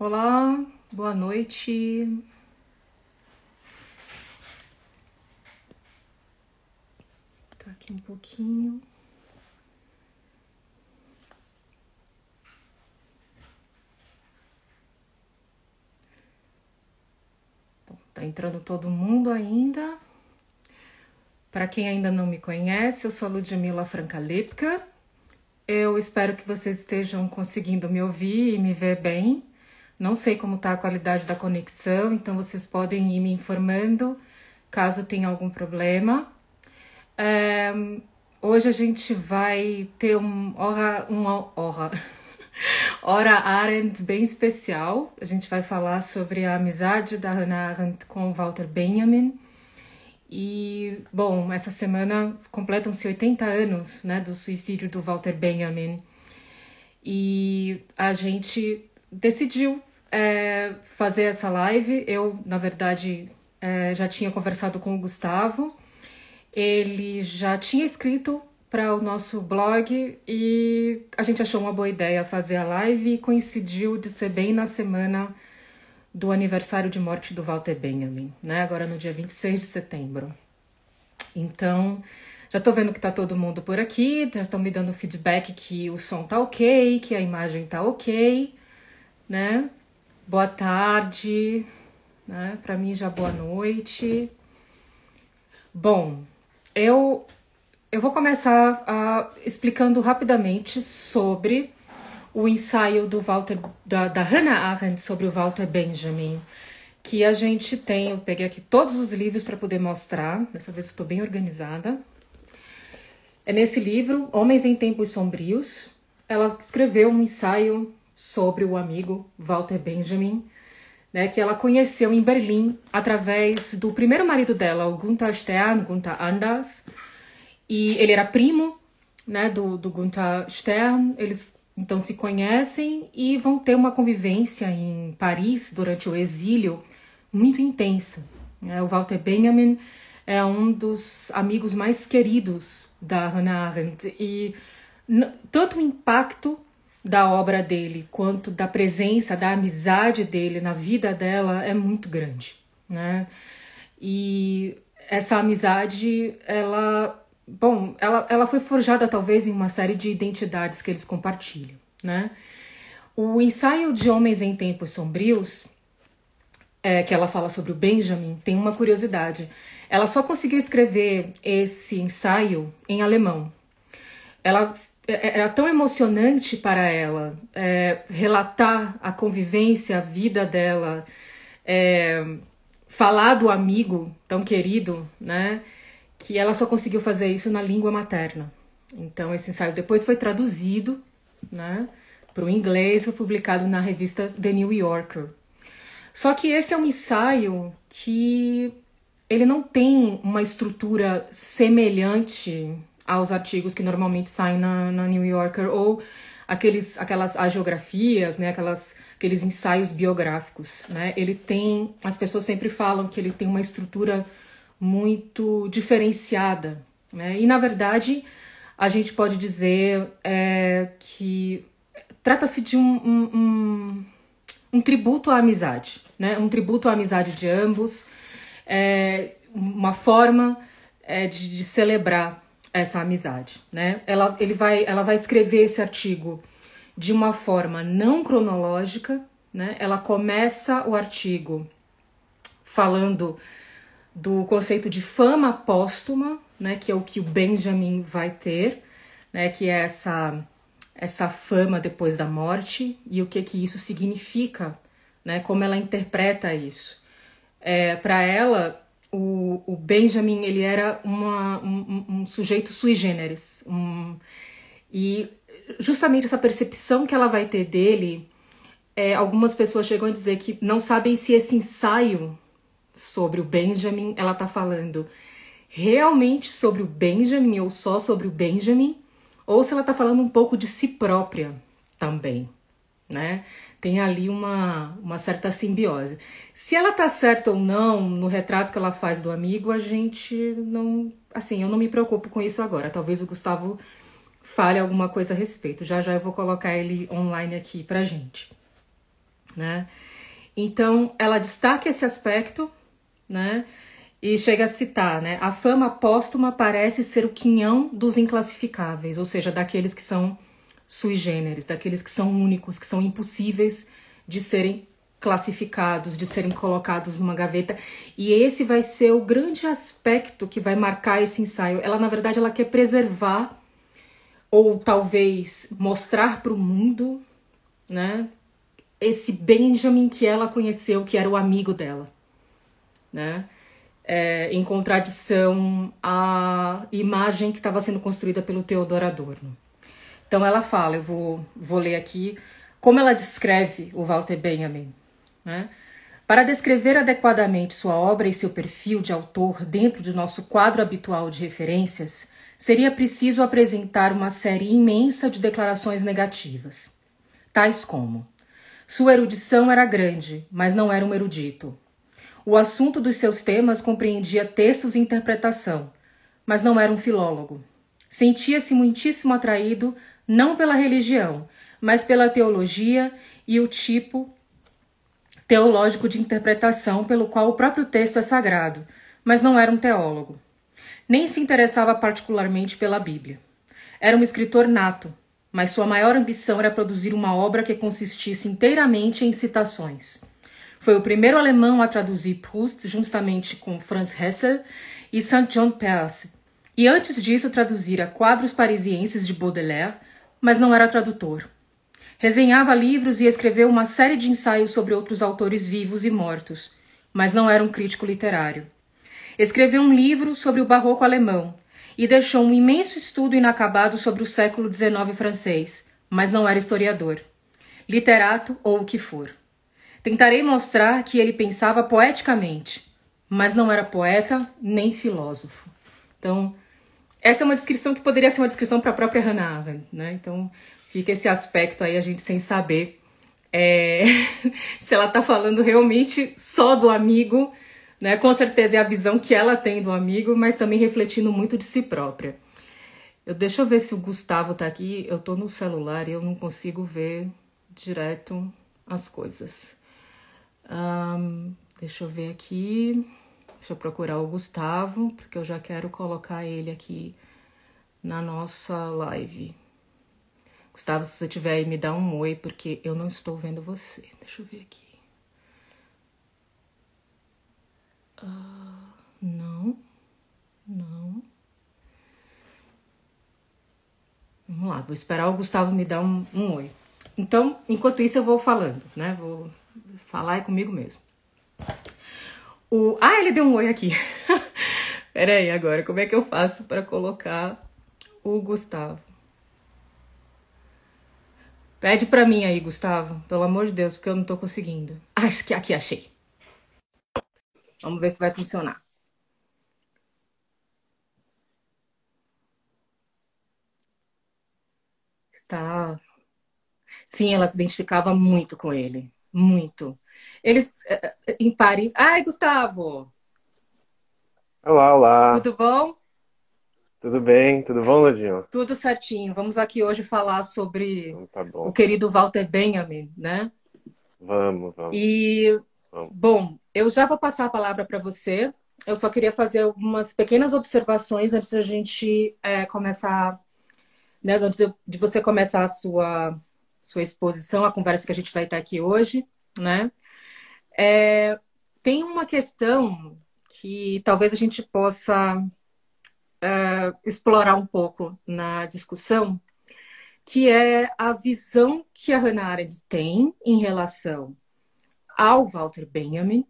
Olá, boa noite. Tá aqui um pouquinho. Bom, tá entrando todo mundo ainda. Para quem ainda não me conhece, eu sou a Ludmila Frankalipka. Eu espero que vocês estejam conseguindo me ouvir e me ver bem. Não sei como está a qualidade da conexão, então vocês podem ir me informando caso tenha algum problema. Hoje a gente vai ter um hora, uma hora, hora Arendt bem especial. A gente vai falar sobre a amizade da Hannah Arendt com Walter Benjamin. E, bom, essa semana completam-se 80 anos né, do suicídio do Walter Benjamin. E a gente decidiu é, fazer essa live. Eu, na verdade, é, já tinha conversado com o Gustavo. Ele já tinha escrito para o nosso blog e a gente achou uma boa ideia fazer a live e coincidiu de ser bem na semana do aniversário de morte do Walter Benjamin, né? Agora no dia 26 de setembro. Então, já tô vendo que tá todo mundo por aqui, já estão me dando feedback que o som tá ok, que a imagem tá ok, né? Boa tarde, né? Para mim já boa noite. Bom, eu eu vou começar uh, explicando rapidamente sobre o ensaio do Walter da, da Hannah Arendt sobre o Walter Benjamin, que a gente tem, eu peguei aqui todos os livros para poder mostrar. Dessa vez estou bem organizada. É nesse livro, Homens em Tempos Sombrios, ela escreveu um ensaio sobre o amigo Walter Benjamin, né, que ela conheceu em Berlim através do primeiro marido dela, o Gunther Stern, Gunther Anders, e ele era primo né, do, do Gunther Stern. Eles então se conhecem e vão ter uma convivência em Paris durante o exílio muito intensa. Né. O Walter Benjamin é um dos amigos mais queridos da Hannah Arendt e tanto o impacto da obra dele quanto da presença, da amizade dele na vida dela é muito grande, né? E essa amizade, ela, bom, ela, ela foi forjada talvez em uma série de identidades que eles compartilham, né? O ensaio de Homens em Tempos Sombrios, é, que ela fala sobre o Benjamin, tem uma curiosidade. Ela só conseguiu escrever esse ensaio em alemão. Ela era tão emocionante para ela é, relatar a convivência, a vida dela, é, falar do amigo tão querido, né? Que ela só conseguiu fazer isso na língua materna. Então esse ensaio depois foi traduzido, né? Para o inglês, foi publicado na revista The New Yorker. Só que esse é um ensaio que ele não tem uma estrutura semelhante aos artigos que normalmente saem na, na New Yorker ou aqueles, aquelas agiografias, né, aquelas, aqueles ensaios biográficos. Né? Ele tem, as pessoas sempre falam que ele tem uma estrutura muito diferenciada. Né? E na verdade, a gente pode dizer é, que trata-se de um, um, um, um, tributo à amizade, né? um tributo à amizade de ambos, é, uma forma é, de, de celebrar essa amizade, né? Ela, ele vai, ela vai escrever esse artigo de uma forma não cronológica, né? Ela começa o artigo falando do conceito de fama póstuma, né? Que é o que o Benjamin vai ter, né? Que é essa essa fama depois da morte e o que que isso significa, né? Como ela interpreta isso. É, Para ela, o, o Benjamin ele era uma, um, um, sujeito sui generis. Um, e justamente essa percepção que ela vai ter dele, é, algumas pessoas chegam a dizer que não sabem se esse ensaio sobre o Benjamin ela está falando realmente sobre o Benjamin ou só sobre o Benjamin, ou se ela está falando um pouco de si própria também, né? Tem ali uma, uma certa simbiose. Se ela tá certa ou não no retrato que ela faz do amigo, a gente não. Assim, eu não me preocupo com isso agora. Talvez o Gustavo fale alguma coisa a respeito. Já já eu vou colocar ele online aqui pra gente. né? Então, ela destaca esse aspecto, né? E chega a citar, né? A fama póstuma parece ser o quinhão dos inclassificáveis, ou seja, daqueles que são sui generis, daqueles que são únicos, que são impossíveis de serem classificados, de serem colocados numa gaveta. E esse vai ser o grande aspecto que vai marcar esse ensaio. Ela, na verdade, ela quer preservar ou talvez mostrar para o mundo, né, esse Benjamin que ela conheceu, que era o amigo dela, né? É, em contradição à imagem que estava sendo construída pelo Theodor Adorno. Então ela fala, eu vou, vou ler aqui como ela descreve o Walter Benjamin. Né? Para descrever adequadamente sua obra e seu perfil de autor dentro de nosso quadro habitual de referências, seria preciso apresentar uma série imensa de declarações negativas, tais como: sua erudição era grande, mas não era um erudito. O assunto dos seus temas compreendia textos e interpretação, mas não era um filólogo. Sentia-se muitíssimo atraído não pela religião, mas pela teologia e o tipo teológico de interpretação pelo qual o próprio texto é sagrado, mas não era um teólogo. Nem se interessava particularmente pela Bíblia. Era um escritor nato, mas sua maior ambição era produzir uma obra que consistisse inteiramente em citações. Foi o primeiro alemão a traduzir Proust juntamente com Franz Hessel e Saint John Perse, e antes disso traduzira quadros parisienses de Baudelaire, mas não era tradutor. Resenhava livros e escreveu uma série de ensaios sobre outros autores vivos e mortos, mas não era um crítico literário. Escreveu um livro sobre o barroco alemão, e deixou um imenso estudo inacabado sobre o século XIX francês, mas não era historiador, literato ou o que for. Tentarei mostrar que ele pensava poeticamente, mas não era poeta nem filósofo. Então, essa é uma descrição que poderia ser uma descrição para a própria Hannah Arendt, né? Então, fica esse aspecto aí a gente sem saber é, se ela está falando realmente só do amigo né? Com certeza é a visão que ela tem do amigo, mas também refletindo muito de si própria. Eu, deixa eu ver se o Gustavo tá aqui. Eu tô no celular e eu não consigo ver direto as coisas. Um, deixa eu ver aqui. Deixa eu procurar o Gustavo, porque eu já quero colocar ele aqui na nossa live. Gustavo, se você tiver aí, me dá um oi, porque eu não estou vendo você. Deixa eu ver aqui. Uh, não, não. Vamos lá, vou esperar o Gustavo me dar um, um oi. Então, enquanto isso, eu vou falando, né? Vou falar é comigo mesmo. O... Ah, ele deu um oi aqui. Pera aí, agora, como é que eu faço para colocar o Gustavo? Pede para mim aí, Gustavo, pelo amor de Deus, porque eu não tô conseguindo. Ah, aqui achei. Vamos ver se vai funcionar. Está. Sim, ela se identificava muito com ele. Muito. Eles eh, eh, em Paris. Ai, Gustavo! Olá, olá. Tudo bom? Tudo bem? Tudo bom, Ladinho? Tudo certinho. Vamos aqui hoje falar sobre então tá o querido Walter Benjamin, né? Vamos, vamos. E, vamos. bom, eu já vou passar a palavra para você. Eu só queria fazer algumas pequenas observações antes da gente é, começar, né, antes de você começar a sua, sua exposição, a conversa que a gente vai estar aqui hoje, né? É, tem uma questão que talvez a gente possa é, explorar um pouco na discussão, que é a visão que a Hannah Arendt tem em relação ao Walter Benjamin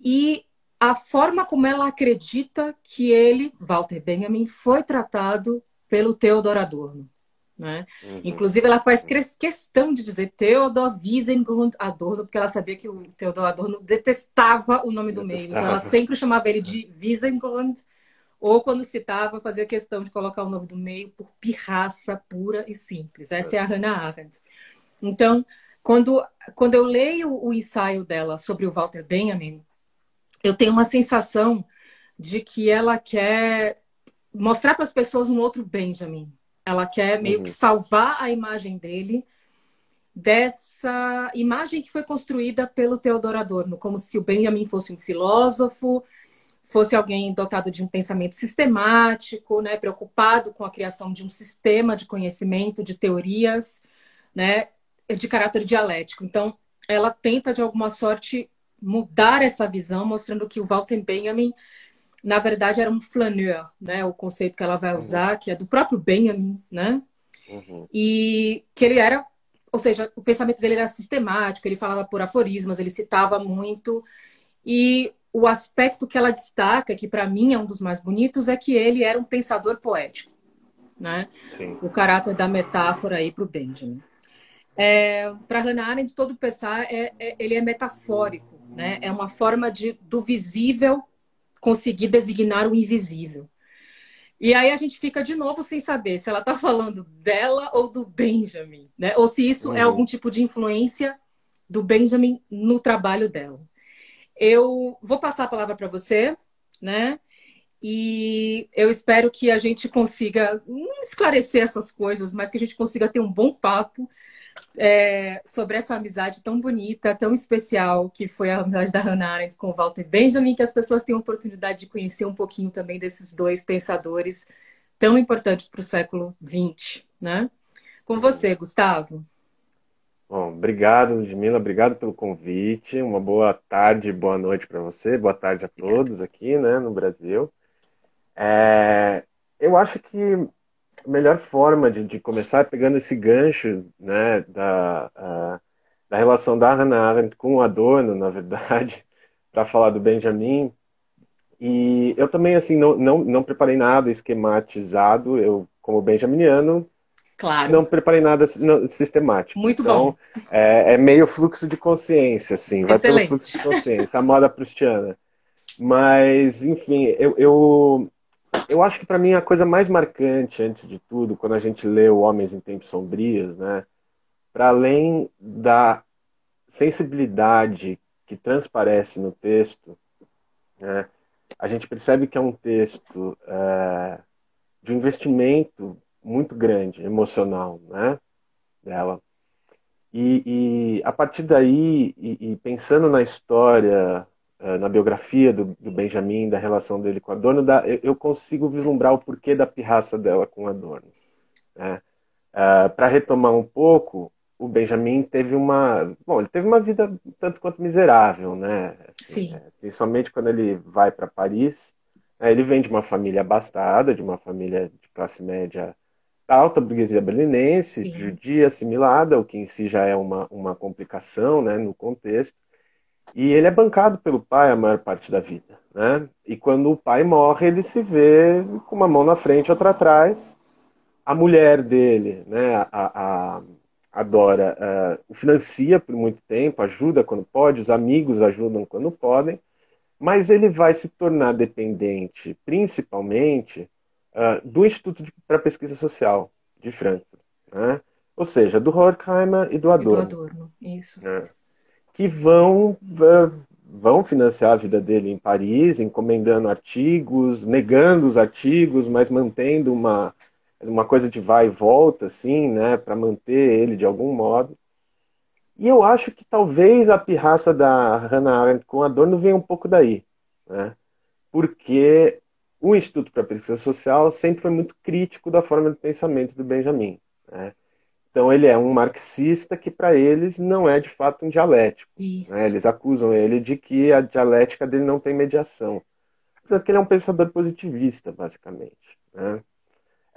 e a forma como ela acredita que ele, Walter Benjamin, foi tratado pelo Theodor Adorno. Né? Uhum. Inclusive, ela faz questão de dizer Theodor Wiesengrund Adorno, porque ela sabia que o Theodor Adorno detestava o nome do meio. Então, ela sempre chamava ele de Wiesengrund, ou quando citava, fazia questão de colocar o nome do meio por pirraça pura e simples. Essa é a Hannah Arendt. Então, quando, quando eu leio o ensaio dela sobre o Walter Benjamin, eu tenho uma sensação de que ela quer mostrar para as pessoas um outro Benjamin. Ela quer meio uhum. que salvar a imagem dele dessa imagem que foi construída pelo Theodor Adorno, como se o Benjamin fosse um filósofo, fosse alguém dotado de um pensamento sistemático, né, preocupado com a criação de um sistema de conhecimento, de teorias, né, de caráter dialético. Então, ela tenta de alguma sorte mudar essa visão, mostrando que o Walter Benjamin na verdade era um flaneur, né? O conceito que ela vai uhum. usar, uhum. que é do próprio Benjamin, né? Uhum. E que ele era, ou seja, o pensamento dele era sistemático, ele falava por aforismas, ele citava muito. E o aspecto que ela destaca, que para mim é um dos mais bonitos, é que ele era um pensador poético, né? Sim. O caráter da metáfora aí para o Benjamin. É, para Hannah Arendt, todo pensar é, é, ele é metafórico, né? É uma forma de do visível conseguir designar o invisível. E aí a gente fica de novo sem saber se ela está falando dela ou do Benjamin, né? Ou se isso é uhum. é algum tipo de influência do Benjamin no trabalho dela. Eu vou passar a palavra para você, né? E eu espero que a gente consiga não esclarecer essas coisas, mas que a gente consiga ter um bom papo é, sobre essa amizade tão bonita, tão especial, que foi a amizade da Hannah Arendt com o Walter Benjamin, que as pessoas tenham a oportunidade de conhecer um pouquinho também desses dois pensadores tão importantes para o século XX, né? Com você, Gustavo. Bom, obrigado, Ludmila, obrigado pelo convite. Uma boa tarde, boa noite para você, boa tarde a todos aqui, né, no Brasil. É, eu acho que melhor forma de, de começar pegando esse gancho né, da, a, da relação da Hannah Arendt com o Adorno, na verdade, para falar do Benjamin. E eu também assim não, não, não preparei nada esquematizado, eu como benjaminiano Claro. Não preparei nada sistemático. Muito então, bom. É, é, meio fluxo de consciência, assim. Vai Excelente. pelo fluxo de consciência, a moda prustiana. Mas, enfim, eu, eu, eu acho que para mim a coisa mais marcante, antes de tudo, quando a gente lê o Homens em Tempos Sombrios, né, para além da sensibilidade que transparece no texto, né, a gente percebe que é um texto é, de um investimento muito grande, emocional, né, dela. E, e a partir daí, e, e pensando na história na biografia do, do, Benjamin, da relação dele com Adorno, da, eu consigo vislumbrar o porquê da pirraça dela com Adorno. Né? Uh, eh, Para retomar um pouco, o Benjamin teve uma, bom, ele teve uma vida tanto quanto miserável, né? Assim, Sim. É, principalmente quando ele vai para Paris. É, ele vem de uma família abastada, de uma família de classe média alta, burguesia berlinense, Sim. judia assimilada, o que em si já é uma, uma complicação, né, no contexto. E ele é bancado pelo pai a maior parte da vida, né? E quando o pai morre, ele se vê com uma mão na frente e outra atrás. A mulher dele, né, a, a, a Dora, uh, o financia por muito tempo, ajuda quando pode, os amigos ajudam quando podem, mas ele vai se tornar dependente, principalmente, uh, do Instituto para Pesquisa Social de Frankfurt, né? ou seja, do Horkheimer e do Adorno. E do Adorno, isso. É que vão, vão financiar a vida dele em Paris, encomendando artigos, negando os artigos, mas mantendo uma, uma coisa de vai e volta, assim, né, para manter ele de algum modo. E eu acho que talvez a pirraça da Hannah Arendt com Adorno venha um pouco daí, né? porque o Instituto para a Pesquisa Social sempre foi muito crítico da forma de pensamento do Benjamin. Né? Então ele é um marxista que para eles não é de fato um dialético. Né? Eles acusam ele de que a dialética dele não tem mediação. Portanto, que ele é um pensador positivista, basicamente. Né?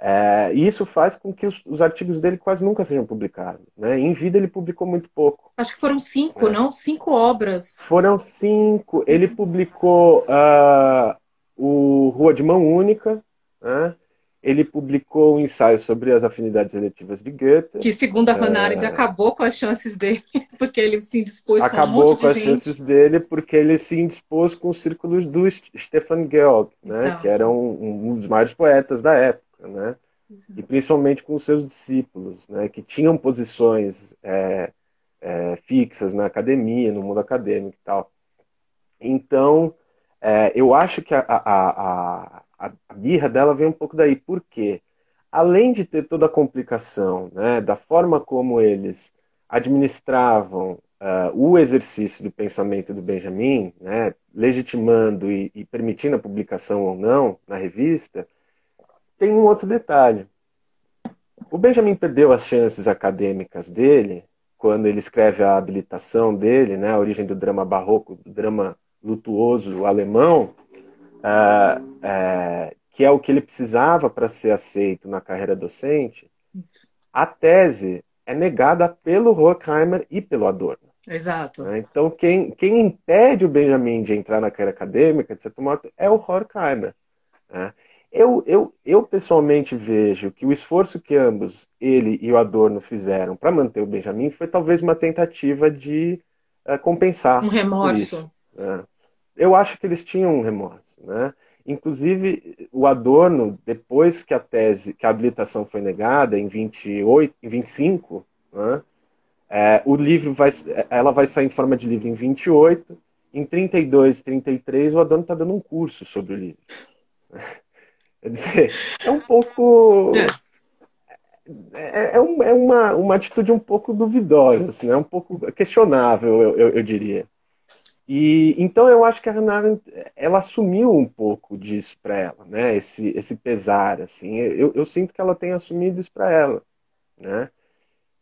É, e isso faz com que os, os, artigos dele quase nunca sejam publicados. Né? Em vida ele publicou muito pouco. Acho que foram cinco, é. não? Cinco obras. Foram cinco. Ele publicou uh, o Rua de Mão Única, né? Ele publicou um ensaio sobre as afinidades eletivas de Goethe. Que, segundo a Hannah Arendt, é... acabou com as chances dele, porque ele se indispôs acabou com um monte com as gente. chances dele, porque ele se indispôs com os círculos do Stefan Georg, né, que era um, um, dos maiores poetas da época, né, Exato. e principalmente com os seus discípulos, né, que tinham posições é, é, fixas na academia, no mundo acadêmico e tal. Então, é, eu acho que a, a, a a, a birra dela vem um pouco daí. Por quê? Além de ter toda a complicação, né, da forma como eles administravam uh, o exercício do pensamento do Benjamin, né, legitimando e, e permitindo a publicação ou não na revista, tem um outro detalhe. O Benjamin perdeu as chances acadêmicas dele quando ele escreve a habilitação dele, né, a origem do drama barroco, do drama lutuoso alemão, uh, uh, que é o que ele precisava para ser aceito na carreira docente. Isso. A tese é negada pelo Horkheimer e pelo Adorno. Exato. Né? Então, quem, quem impede o Benjamin de entrar na carreira acadêmica, de certo modo, é o Horkheimer. Né? Eu, eu, eu, pessoalmente vejo que o esforço que ambos, ele e o Adorno, fizeram para manter o Benjamin foi talvez uma tentativa de uh, compensar. Um remorso. né? Eu acho que eles tinham um remorso. Né? Inclusive, o Adorno, depois que a tese, que a habilitação foi negada, em 28, em 25, né? É, o livro vai, ela vai sair em forma de livro em 28, em 32, 33, o Adorno está dando um curso sobre o livro. Quer dizer, é um pouco. É, é, é, um, é uma, uma atitude um pouco duvidosa, assim, é um pouco questionável, eu, eu, eu diria. E então eu acho que a Renata ela assumiu um pouco disso para ela, né? Esse esse pesar assim. Eu, eu sinto que ela tem assumido isso para ela, né?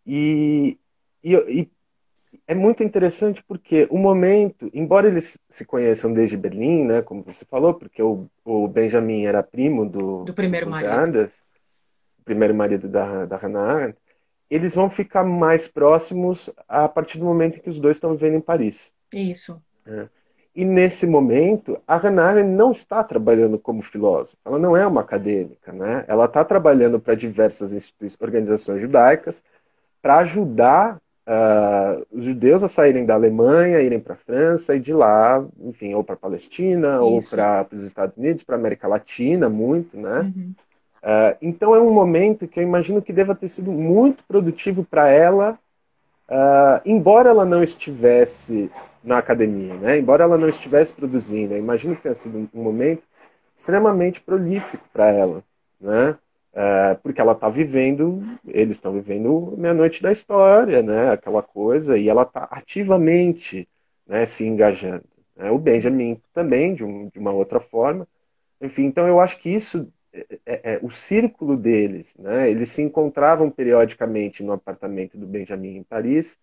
E, e, e, é muito interessante porque o momento, embora eles se conheçam desde Berlim, né, como você falou, porque o, o Benjamin era primo do, do primeiro do marido, o primeiro marido da, da Hannah eles vão ficar mais próximos a partir do momento em que os dois estão vivendo em Paris. Isso. É. E nesse momento, a Hannah não está trabalhando como filósofa, ela não é uma acadêmica, né? Ela está trabalhando para diversas organizações judaicas para ajudar uh, os judeus a saírem da Alemanha, irem para a França e de lá, enfim, ou para a Palestina, Isso. ou para os Estados Unidos, para a América Latina, muito, né? Uhum. Uh, então é um momento que eu imagino que deva ter sido muito produtivo para ela, uh, embora ela não estivesse na academia, né? Embora ela não estivesse produzindo, eu imagino que tenha sido um momento extremamente prolífico para ela, né? É, porque ela está vivendo, eles estão vivendo meia-noite da história, né? Aquela coisa, e ela está ativamente né, se engajando. Né? O Benjamin também, de, um, de, uma outra forma. Enfim, então eu acho que isso é, é, é, o círculo deles, né? Eles se encontravam periodicamente no apartamento do Benjamin em Paris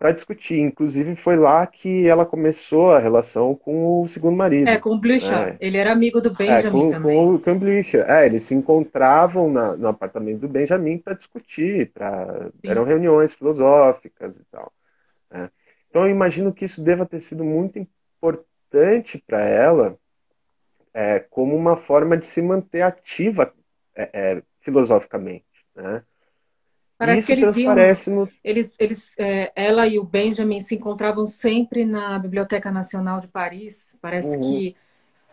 para discutir. Inclusive, foi lá que ela começou a relação com o segundo marido. É, com o Blücher. É. Ele era amigo do Benjamin é, com, também. Com, com o Blücher. É, eles se encontravam na, no apartamento do Benjamin para discutir. Pra... Eram reuniões filosóficas e tal. É. Então, eu imagino que isso deva ter sido muito importante para ela é, como uma forma de se manter ativa é, é, filosoficamente. Né? Parece Isso que eles iam. No... Eles, eles, é, ela e o Benjamin se encontravam sempre na Biblioteca Nacional de Paris. Parece uhum. que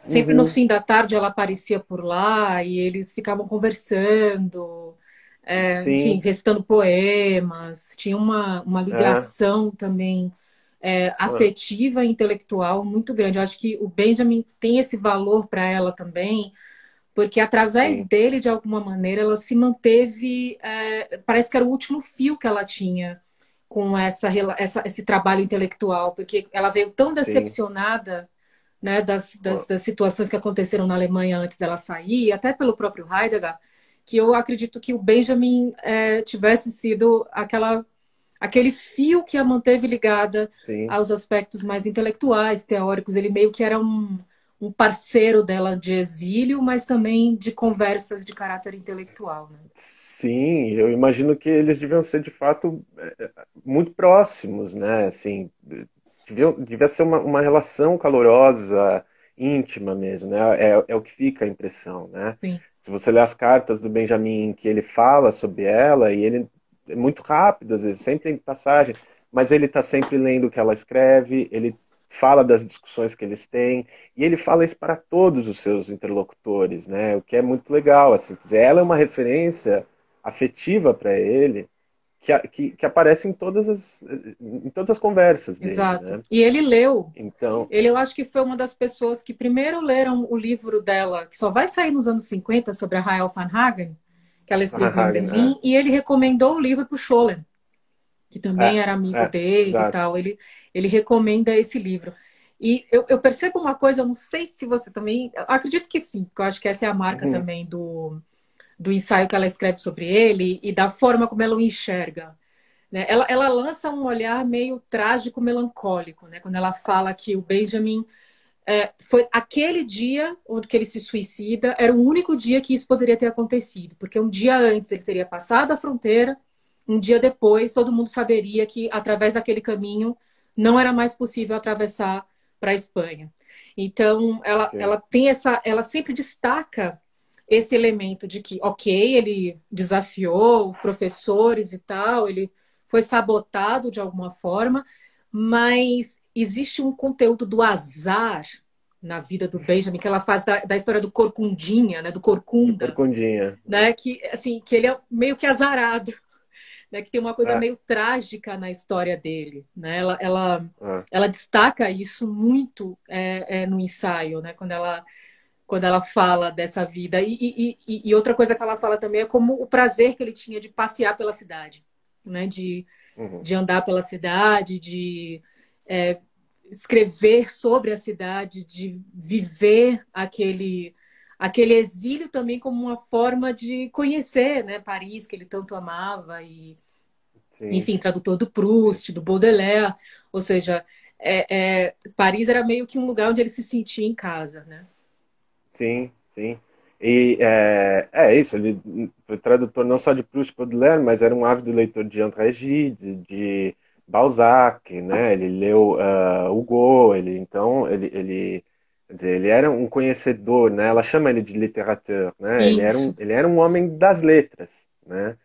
sempre uhum. no fim da tarde ela aparecia por lá e eles ficavam conversando, é, enfim, recitando poemas. Tinha uma, uma ligação é. também é, afetiva e intelectual muito grande. Eu acho que o Benjamin tem esse valor para ela também porque através Sim. dele, de alguma maneira, ela se manteve. É, parece que era o último fio que ela tinha com essa, essa, esse trabalho intelectual, porque ela veio tão decepcionada né, das, das, das, situações que aconteceram na Alemanha antes dela sair, até pelo próprio Heidegger, que eu acredito que o Benjamin é, tivesse sido aquela aquele fio que a manteve ligada Sim. aos aspectos mais intelectuais, teóricos. Ele meio que era um um parceiro dela de exílio, mas também de conversas de caráter intelectual. Né? Sim, eu imagino que eles deviam ser de fato é, muito próximos, né? Assim, devia, devia ser uma, uma relação calorosa, íntima mesmo, né? É, é o que fica a impressão, né? Sim. Se você ler as cartas do Benjamin, que ele fala sobre ela, e ele é muito rápido, às vezes, sempre em passagem, mas ele está sempre lendo o que ela escreve, ele fala das discussões que eles têm, e ele fala isso para todos os seus interlocutores, né? O que é muito legal, assim, dizer, ela é uma referência afetiva para ele, que, que, que, aparece em todas as, em todas as conversas dele. Exato. Né? E ele leu. Então. Ele, eu acho que foi uma das pessoas que primeiro leram o livro dela, que só vai sair nos anos 50, sobre a Rael van Hagen, que ela escreveu Hagen, em Berlim, é. e ele recomendou o livro para o Scholem, que também é, era amigo é, dele exato. e tal, ele, ele recomenda esse livro. E eu, eu, percebo uma coisa, eu não sei se você também. acredito que sim, porque eu acho que essa é a marca uhum. também do, do ensaio que ela escreve sobre ele e da forma como ela o enxerga. Né? Ela, ela lança um olhar meio trágico, melancólico, né? quando ela fala que o Benjamin é, foi aquele dia onde ele se suicida, era o único dia que isso poderia ter acontecido, porque um dia antes ele teria passado a fronteira, um dia depois todo mundo saberia que através daquele caminho não era mais possível atravessar para a Espanha. Então, ela, ela tem essa, ela sempre destaca esse elemento de que, ok, ele desafiou professores e tal, ele foi sabotado de alguma forma, mas existe um conteúdo do azar na vida do Benjamin que ela faz da, da história do Corcundinha, né, do Corcunda, do Corcundinha, né, que assim que ele é meio que azarado né, que tem uma coisa é. meio trágica na história dele. Né? Ela, ela, é. ela destaca isso muito é, é, no ensaio, né? quando, ela, quando ela fala dessa vida. E, e, e, e, outra coisa que ela fala também é como o prazer que ele tinha de passear pela cidade, né? de, uhum. de andar pela cidade, de é, escrever sobre a cidade, de viver aquele aquele exílio também como uma forma de conhecer né, Paris, que ele tanto amava, e, Sim. enfim, tradutor do Proust, do Baudelaire, ou seja, é, é, Paris era meio que um lugar onde ele se sentia em casa, né? Sim, sim. E é, é isso, ele foi tradutor não só de Proust e Baudelaire, mas era um ávido leitor de André Gide, de Balzac, né? Ele leu uh, Hugo, ele então ele, ele Quer dizer, ele era um conhecedor, né? Ela chama ele de literateur, né? Ele era, um, ele era um homem das letras, né?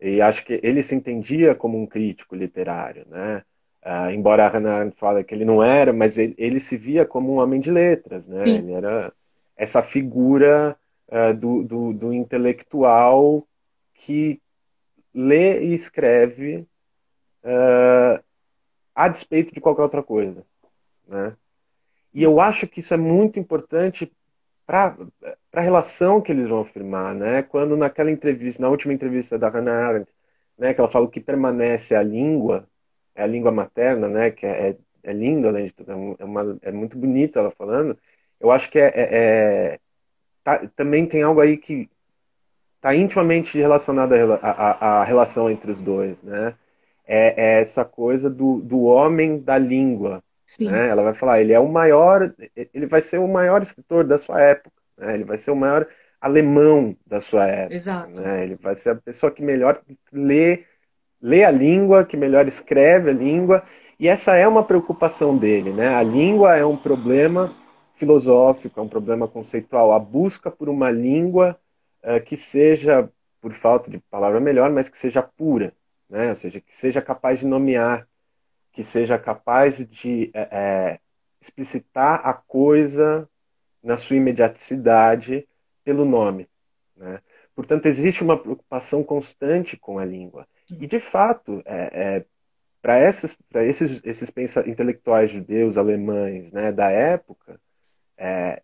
E acho que ele se entendia como um crítico literário, né? Uh, embora a Hannah fale que ele não era, mas ele, ele, se via como um homem de letras, né? Sim. Ele era essa figura uh, do, do, do, intelectual que lê e escreve uh, a despeito de qualquer outra coisa, né? E eu acho que isso é muito importante para a relação que eles vão afirmar, né? Quando naquela entrevista, na última entrevista da Hannah Arendt, né, que ela fala que permanece a língua, é a língua materna, né? Que é, é, é lindo, além de tudo, é, uma, é muito bonita ela falando. Eu acho que é, é, é tá, também tem algo aí que está intimamente relacionado à, relação entre os dois, né? É, é essa coisa do, do homem da língua, né? Ela vai falar, ele é o maior, ele vai ser o maior escritor da sua época, né? ele vai ser o maior alemão da sua época. Exato. Né? Ele vai ser a pessoa que melhor lê, lê a língua, que melhor escreve a língua, e essa é uma preocupação dele. Né? A língua é um problema filosófico, é um problema conceitual. A busca por uma língua uh, que seja, por falta de palavra melhor, mas que seja pura, né? ou seja, que seja capaz de nomear que seja capaz de é, é, explicitar a coisa na sua imediaticidade pelo nome. Né? Portanto, existe uma preocupação constante com a língua. E, de fato, é, é para esses, esses, esses intelectuais judeus, alemães né, da época, é,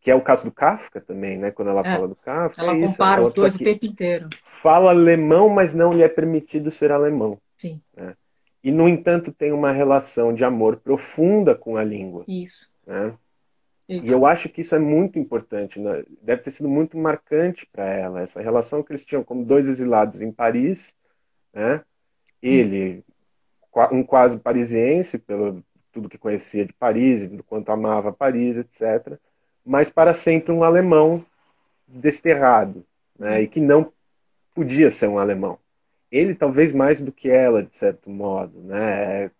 que é o caso do Kafka também, né? Quando ela é, fala do Kafka. Ela é compara os dois o tempo inteiro. Fala alemão, mas não lhe é permitido ser alemão. Sim. Né? E, no entanto, tem uma relação de amor profunda com a língua. Isso. Né? isso. E eu acho que isso é muito importante, né? deve ter sido muito marcante para ela, essa relação que eles tinham como dois exilados em Paris, né? ele, um quase parisiense, pelo tudo que conhecia de Paris, do quanto amava Paris, etc., mas para sempre um alemão desterrado, né? e que não podia ser um alemão ele talvez mais do que ela, de certo modo, né?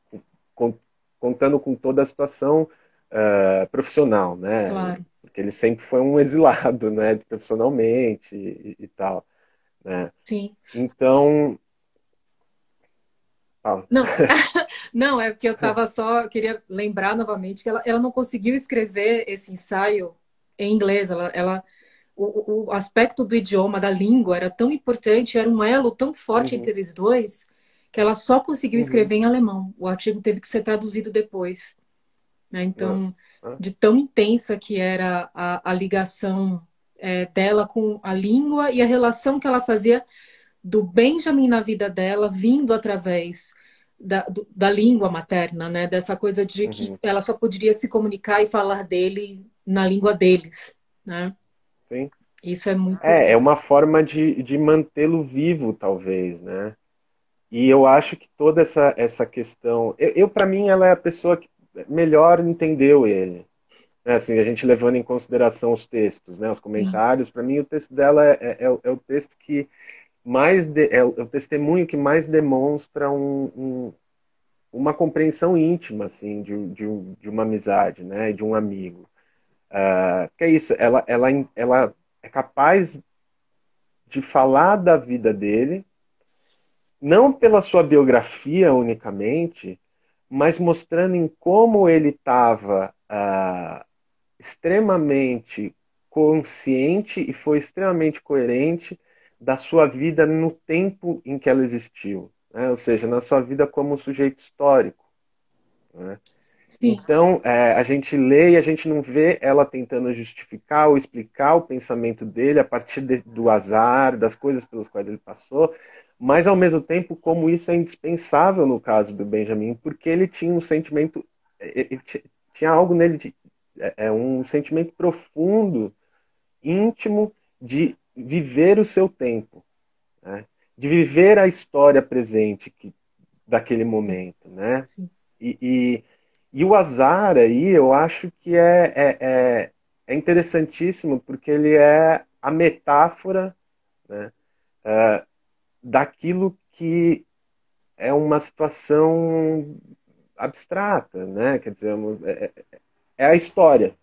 contando com toda a situação uh, profissional, né? Claro. Porque ele sempre foi um exilado, né? Profissionalmente e, e tal, né? Sim. Então, Fala. Não, não, é porque eu estava só, queria lembrar novamente que ela, ela não conseguiu escrever esse ensaio em inglês. Ela, ela o, o, aspecto do idioma, da língua, era tão importante, era um elo tão forte uhum. entre eles dois, que ela só conseguiu uhum. escrever uhum. em alemão. O artigo teve que ser traduzido depois. Né? Então, uhum. de tão intensa que era a, a ligação é, dela com a língua e a relação que ela fazia do Benjamin na vida dela vindo através da, do, da língua materna, né? Dessa coisa de que uhum. ela só poderia se comunicar e falar dele na língua deles, né? Sim. Isso é muito. É, é uma forma de, de mantê-lo vivo, talvez, né? E eu acho que toda essa, essa questão. Eu, eu para mim, ela é a pessoa que melhor entendeu ele. É, assim, a gente levando em consideração os textos, né, os comentários, para mim o texto dela é, é, é, é, o texto que mais de, é, o, é, o testemunho que mais demonstra um, um, uma compreensão íntima assim de, de, de, uma amizade, né, de um amigo. Uh, que é isso, ela, ela, ela é capaz de falar da vida dele, não pela sua biografia unicamente, mas mostrando em como ele estava uh, extremamente consciente e foi extremamente coerente da sua vida no tempo em que ela existiu, né? ou seja, na sua vida como sujeito histórico. Né? Então, é, a gente lê e a gente não vê ela tentando justificar ou explicar o pensamento dele a partir de, do azar, das coisas pelas quais ele passou, mas ao mesmo tempo como isso é indispensável no caso do Benjamin, porque ele tinha um sentimento, ele tinha algo nele de é, é um sentimento profundo, íntimo de viver o seu tempo, né? de viver a história presente que, daquele momento, né? E, e, e, o azar aí, eu acho que é, é, é, é interessantíssimo porque ele é a metáfora né, é, daquilo que é uma situação abstrata, né? Quer dizer, é, é, é a história.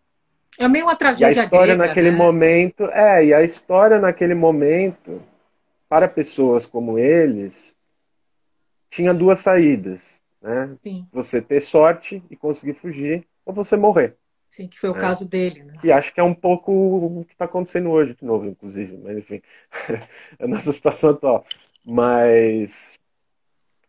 É meio uma tragédia e a história grega, naquele né? momento, é, e a história naquele momento, para pessoas como eles, tinha duas saídas, né? Sim. Você ter sorte e conseguir fugir, ou você morrer. Sim, que foi o né? caso dele, né? Que acho que é um pouco o que está acontecendo hoje de novo, inclusive, mas enfim, a nossa situação atual. Mas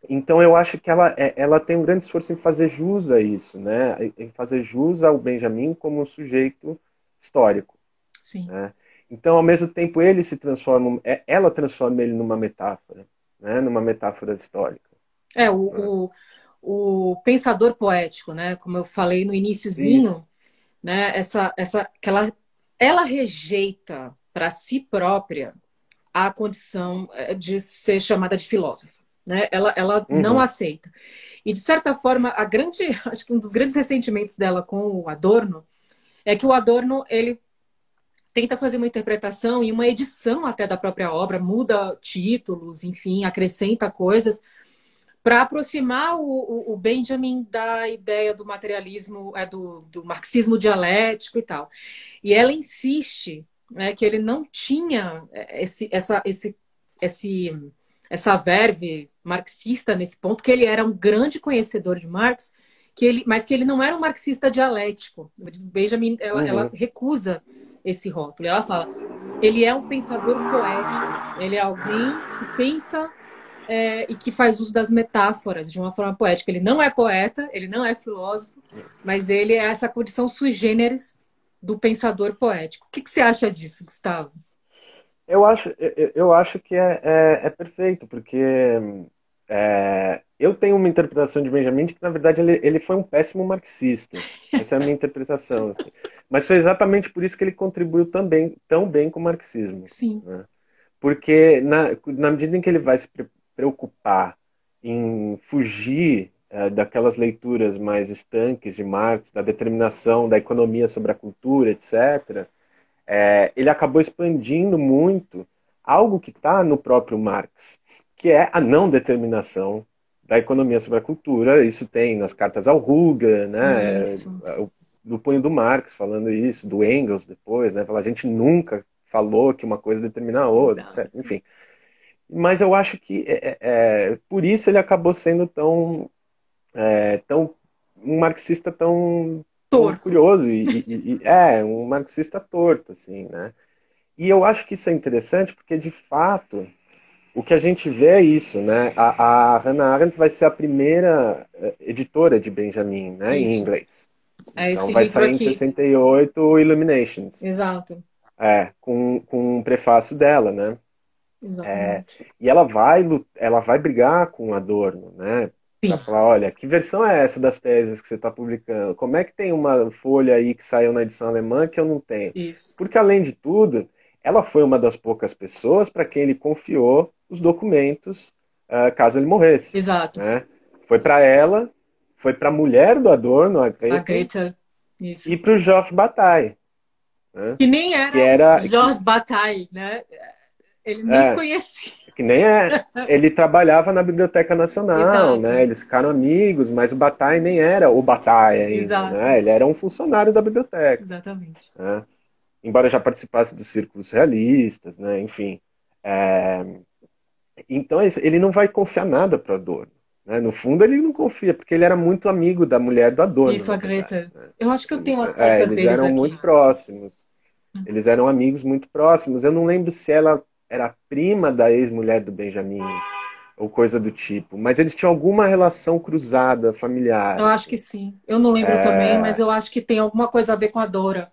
então eu acho que ela, é, ela tem um grande esforço em fazer jus a isso, né? Em fazer jus ao Benjamin como um sujeito histórico. Sim. Né? Então, ao mesmo tempo, ele se transforma, é, ela transforma ele numa metáfora, né? Numa metáfora histórica. É, o, né? o, o, pensador poético, né? Como eu falei no iníciozinho, né? Essa, essa, que ela, ela rejeita para si própria a condição eh, de ser chamada de filósofa né? Ela, ela uhum. não aceita. E de certa forma, a grande, acho que um dos grandes ressentimentos dela com o Adorno é que o Adorno ele tenta fazer uma interpretação e uma edição até da própria obra, muda títulos, enfim, acrescenta coisas para aproximar o, o, Benjamin da ideia do materialismo, é do, do marxismo dialético e tal. E ela insiste né, que ele não tinha esse, essa, esse, esse essa verve marxista nesse ponto, que ele era um grande conhecedor de Marx, que ele, mas que ele não era um marxista dialético. Benjamin, ela, uhum. ela recusa esse rótulo. Ela fala, ele é um pensador poético. Ele é alguém que pensa é, e que faz uso das metáforas de uma forma poética. Ele não é poeta, ele não é filósofo, mas ele é essa condição sui generis do pensador poético. O que, que você acha disso, Gustavo? Eu acho, eu acho que é, é, é perfeito, porque é, eu tenho uma interpretação de Benjamin de que, na verdade, ele, ele foi um péssimo marxista. Essa é a minha interpretação. Assim. Mas foi exatamente por isso que ele contribuiu também, tão bem com o marxismo. Sim. Né? Porque, na, na medida em que ele vai se preocupar em fugir é, daquelas leituras mais estanques de Marx, da determinação da economia sobre a cultura, etc., é, ele acabou expandindo muito algo que está no próprio Marx, que é a não determinação da economia sobre a cultura. Isso tem nas cartas ao Ruga, né? É, do punho do Marx falando isso, do Engels depois, né? Fala, a gente nunca falou que uma coisa determina a outra, enfim. Mas eu acho que é, é, é, por isso ele acabou sendo tão, é, tão um marxista tão torto. curioso e, e, e, é um marxista torto, assim, né? E eu acho que isso é interessante porque de fato o que a gente vê é isso, né? A, a Hannah Arendt vai ser a primeira eh, editora de Benjamin, né, isso. em inglês. É então vai sair aqui. em 68 Illuminations. Exato. É, com, com um prefácio dela, né? É, e ela vai, ela vai brigar com o Adorno, né? Para falar, olha, que versão é essa das teses que você está publicando? Como é que tem uma folha aí que saiu na edição alemã que eu não tenho? Isso. Porque, além de tudo, ela foi uma das poucas pessoas para quem ele confiou os documentos uh, caso ele morresse. Exato. Né? Foi para ela, foi para a mulher do Adorno, a Greta, a Greta. Isso. e para o Georges Bataille. Né? Que nem era, que era Georges. Bataille, né? Ele nem é, conhecia. Que nem é. Ele trabalhava na Biblioteca Nacional, Exato. né? Eles ficaram amigos, mas o Bataille nem era o Bataille ainda, Exato. né? Ele era um funcionário da biblioteca. Exatamente. Né? Embora já participasse dos círculos realistas, né? Enfim. É... Então ele não vai confiar nada para Adorno. Né? No fundo ele não confia, porque ele era muito amigo da mulher do Adorno. Isso, a Greta. Né? Eu acho que eu tenho as é, cartas é, deles eles eram aqui. muito próximos. Eles eram amigos muito próximos. Eu não lembro se ela era prima da ex-mulher do Benjamin ou coisa do tipo. Mas eles tinham alguma relação cruzada, familiar. Eu acho que sim. Eu não lembro é... também, mas eu acho que tem alguma coisa a ver com a Dora.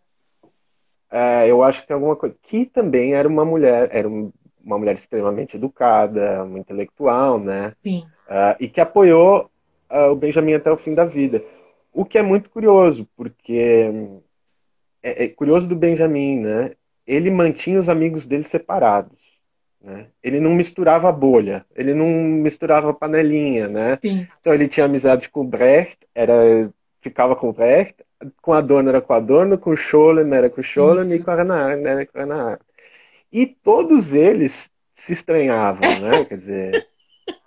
É, eu acho que tem alguma coisa. Que também era uma mulher, era uma mulher extremamente educada, uma intelectual, né? Sim. Uh, e que apoiou uh, o Benjamin até o fim da vida. O que é muito curioso, porque é, é curioso do Benjamin, né? Ele mantinha os amigos dele separados. Né? Ele não misturava a bolha, ele não misturava a panelinha, né? Sim. Então ele tinha amizade com o Brecht, era, ficava com o Brecht, com a Dona era com a Dona, com o Scholem era com o Scholem e com a Renard era com a. E todos eles se estranhavam, né? Quer dizer,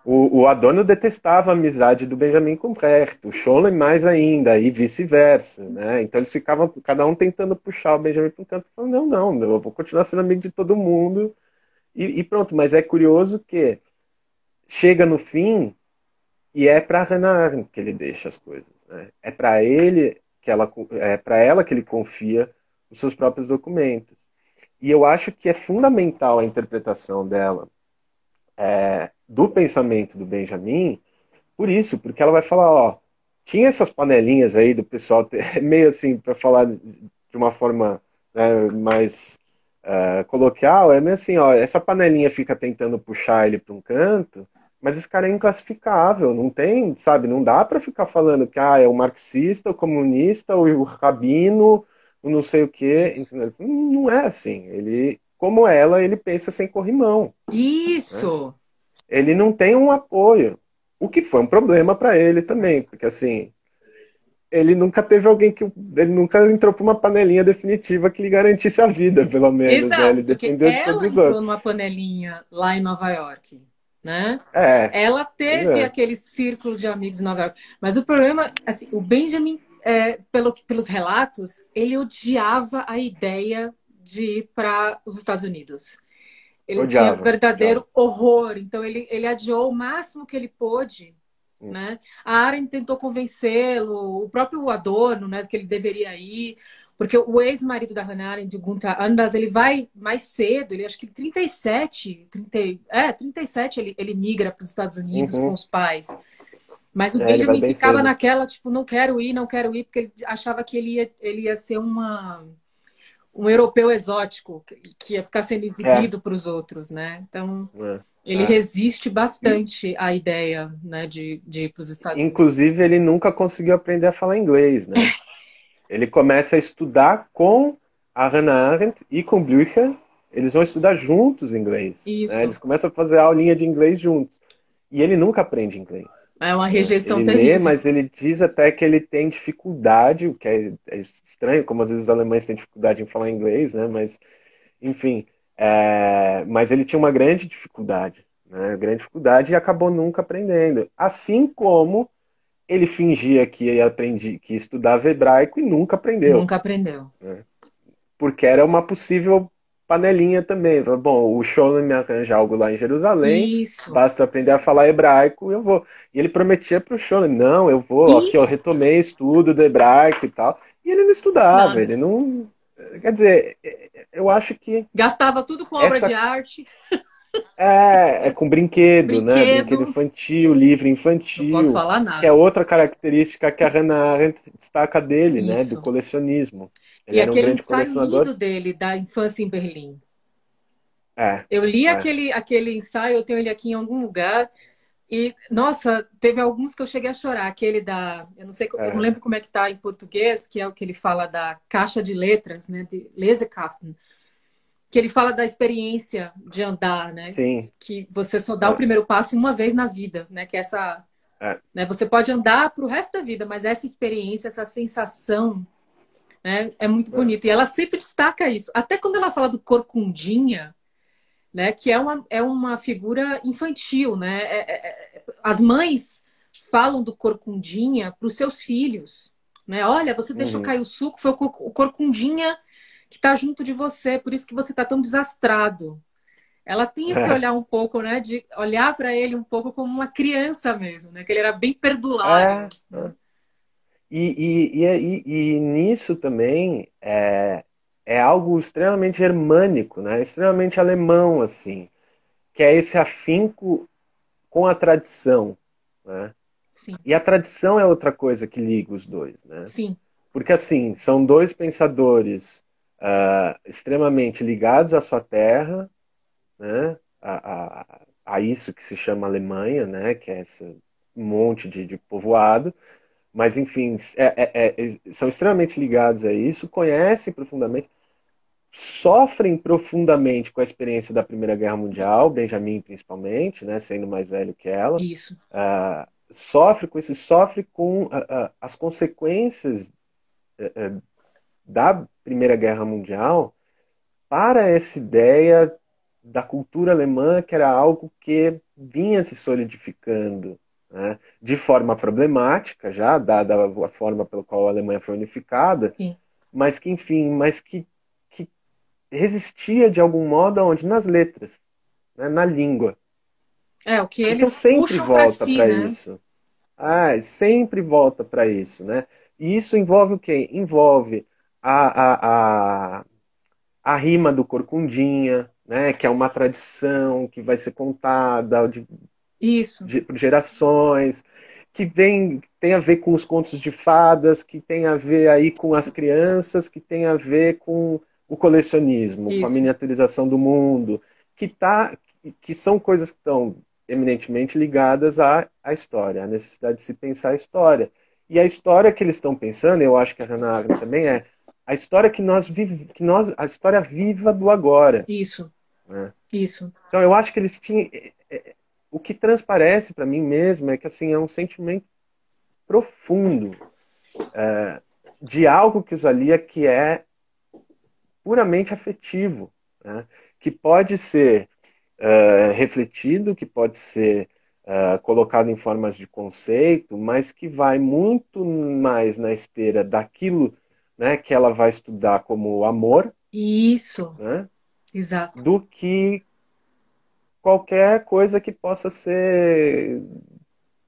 o, o Adorno detestava a amizade do Benjamin com Brecht, o Scholem mais ainda, e vice-versa, né? Então eles ficavam, cada um tentando puxar o Benjamin para um canto, falando, não, não, eu vou continuar sendo amigo de todo mundo, e, e pronto. Mas é curioso que chega no fim e é para Hannah que ele deixa as coisas, né? É para ele que ela, é para ela que ele confia os seus próprios documentos. E eu acho que é fundamental a interpretação dela é, do pensamento do Benjamin, por isso, porque ela vai falar, ó, tinha essas panelinhas aí do pessoal, meio assim, para falar de uma forma né, mais uh, coloquial, é meio assim, ó, essa panelinha fica tentando puxar ele para um canto, mas esse cara é inclassificável, não tem, sabe, não dá para ficar falando que ah, é o marxista, o comunista, o, rabino, o não sei o quê. Não é assim. Ele, como ela, ele pensa sem corrimão. Isso! Né? Ele não tem um apoio. O que foi um problema para ele também, porque assim, ele nunca teve alguém que. Ele nunca entrou para uma panelinha definitiva que lhe garantisse a vida, pelo menos. Exato, né? Ele dependeu de todos entrou outros. numa panelinha lá em Nova York. Né? É, ela teve é. aquele círculo de amigos em Nova York. Mas o problema, assim, o Benjamin, é, pelo, pelos relatos, ele odiava a ideia de ir para os Estados Unidos. Ele odiava, tinha verdadeiro odiava. horror. Então ele, ele adiou o máximo que ele pôde. Hum. Né? A Aren tentou convencê-lo, o próprio Adorno, né, que ele deveria ir. Porque o ex-marido da Hannah Arendt, Gunther Anders, ele vai mais cedo, ele acho que 37, 30, é, 37 ele, ele migra para os Estados Unidos uhum. com os pais. Mas o é, Benjamin ficava cedo. naquela, tipo, não quero ir, não quero ir, porque ele achava que ele ia, ele ia ser uma, um europeu exótico, que ia ficar sendo exibido é. para os outros, né? Então, é. Ele é. resiste bastante à ideia né, de, de ir para os Estados Inclusive, Unidos. ele nunca conseguiu aprender a falar inglês, né? Ele começa a estudar com a Hannah Arendt e com Blücher. Eles vão estudar juntos inglês. Isso. Né? Eles começam a fazer aulinha de inglês juntos. E ele nunca aprende inglês. É uma rejeição ele terrível. Lê, mas ele diz até que ele tem dificuldade, o que é, é, estranho, como às vezes os alemães têm dificuldade em falar inglês, né? Mas, enfim, é... mas ele tinha uma grande dificuldade, né? Grande dificuldade e acabou nunca aprendendo. Assim como ele fingia que aprendi, que estudava hebraico e nunca aprendeu. Nunca aprendeu. Né? Porque era uma possível panelinha também. Bom, o Sholem me arranja algo lá em Jerusalém. Isso. Basta aprender a falar hebraico e eu vou. E ele prometia para o Sholem, não, eu vou, Isso. aqui eu retomei estudo do hebraico e tal. E ele não estudava, Nada. ele não. Quer dizer, eu acho que. Gastava tudo com obra essa... de arte. É, é com brinquedo, brinquedo, né? Brinquedo infantil, livro infantil. Não posso falar nada. Que é outra característica que a Hannah Arendt destaca dele, Isso. né? Do colecionismo. Ele e aquele um ensaio lindo dele, da infância em Berlim. É, eu li é. aquele, aquele ensaio, eu tenho ele aqui em algum lugar. E, nossa, teve alguns que eu cheguei a chorar. Aquele da. Eu não sei, é. eu não lembro como é que tá em português, que é o que ele fala da caixa de letras, né? De Lesekasten. Que ele fala da experiência de andar, né? Sim. Que você só dá é. o primeiro passo uma vez na vida, né? Que é essa. É. Né? Você pode andar para o resto da vida, mas essa experiência, essa sensação, né? É muito é. bonita. E ela sempre destaca isso. Até quando ela fala do corcundinha, né? Que é uma, é uma figura infantil, né? É, é, é as mães falam do corcundinha para os seus filhos, né? Olha, você deixou uhum. cair o suco, foi o corcundinha que está junto de você, por isso que você está tão desastrado. Ela tem esse é. olhar um pouco, né? De olhar para ele um pouco como uma criança mesmo, né? Que ele era bem perdulário. É. E, e, e, e, nisso também é, é algo extremamente germânico, né? extremamente alemão, assim, que é esse afinco com a tradição. Né? Sim. E a tradição é outra coisa que liga os dois. Né? Sim. Porque, assim, são dois pensadores uh, extremamente ligados à sua terra, né? a, a, a, isso que se chama Alemanha, né? que é esse monte de, de povoado, mas enfim, é, é, é, são extremamente ligados a isso, conhecem profundamente, sofrem profundamente com a experiência da Primeira Guerra Mundial, Benjamin principalmente, né, sendo mais velho que ela. Isso. Uh, sofre com isso, sofre com uh, uh, as consequências da Primeira Guerra Mundial para essa ideia da cultura alemã que era algo que vinha se solidificando né, de forma problemática, já dada a forma pela qual a Alemanha foi unificada, Sim. mas que, enfim, mas que, que resistia de algum modo aonde? Nas letras, né, na língua. É, o que então, eles então sempre volta para si, né? isso. Ah, sempre volta para isso, né? E isso envolve o quê? Envolve a, a, a, a rima do Corcundinha, né? Que é uma tradição que vai ser contada de isso. De, por gerações, que vem, tem a ver com os contos de fadas, que tem a ver aí com as crianças, que tem a ver com o colecionismo, Isso. com a miniaturização do mundo, que, tá, que são coisas que estão eminentemente ligadas à, à história, à necessidade de se pensar a história. E a história que eles estão pensando, eu acho que a Hannah Arendt também é a história que nós vive, que nós a história viva do agora. Isso. Né? Isso. Então eu acho que eles tinham o que transparece para mim mesmo é que assim é um sentimento profundo é, de algo que usaria que é puramente afetivo, né? que pode ser é, refletido, que pode ser é, colocado em formas de conceito, mas que vai muito mais na esteira daquilo né, que ela vai estudar como amor. Isso. Né, Exato. Do que qualquer coisa que possa ser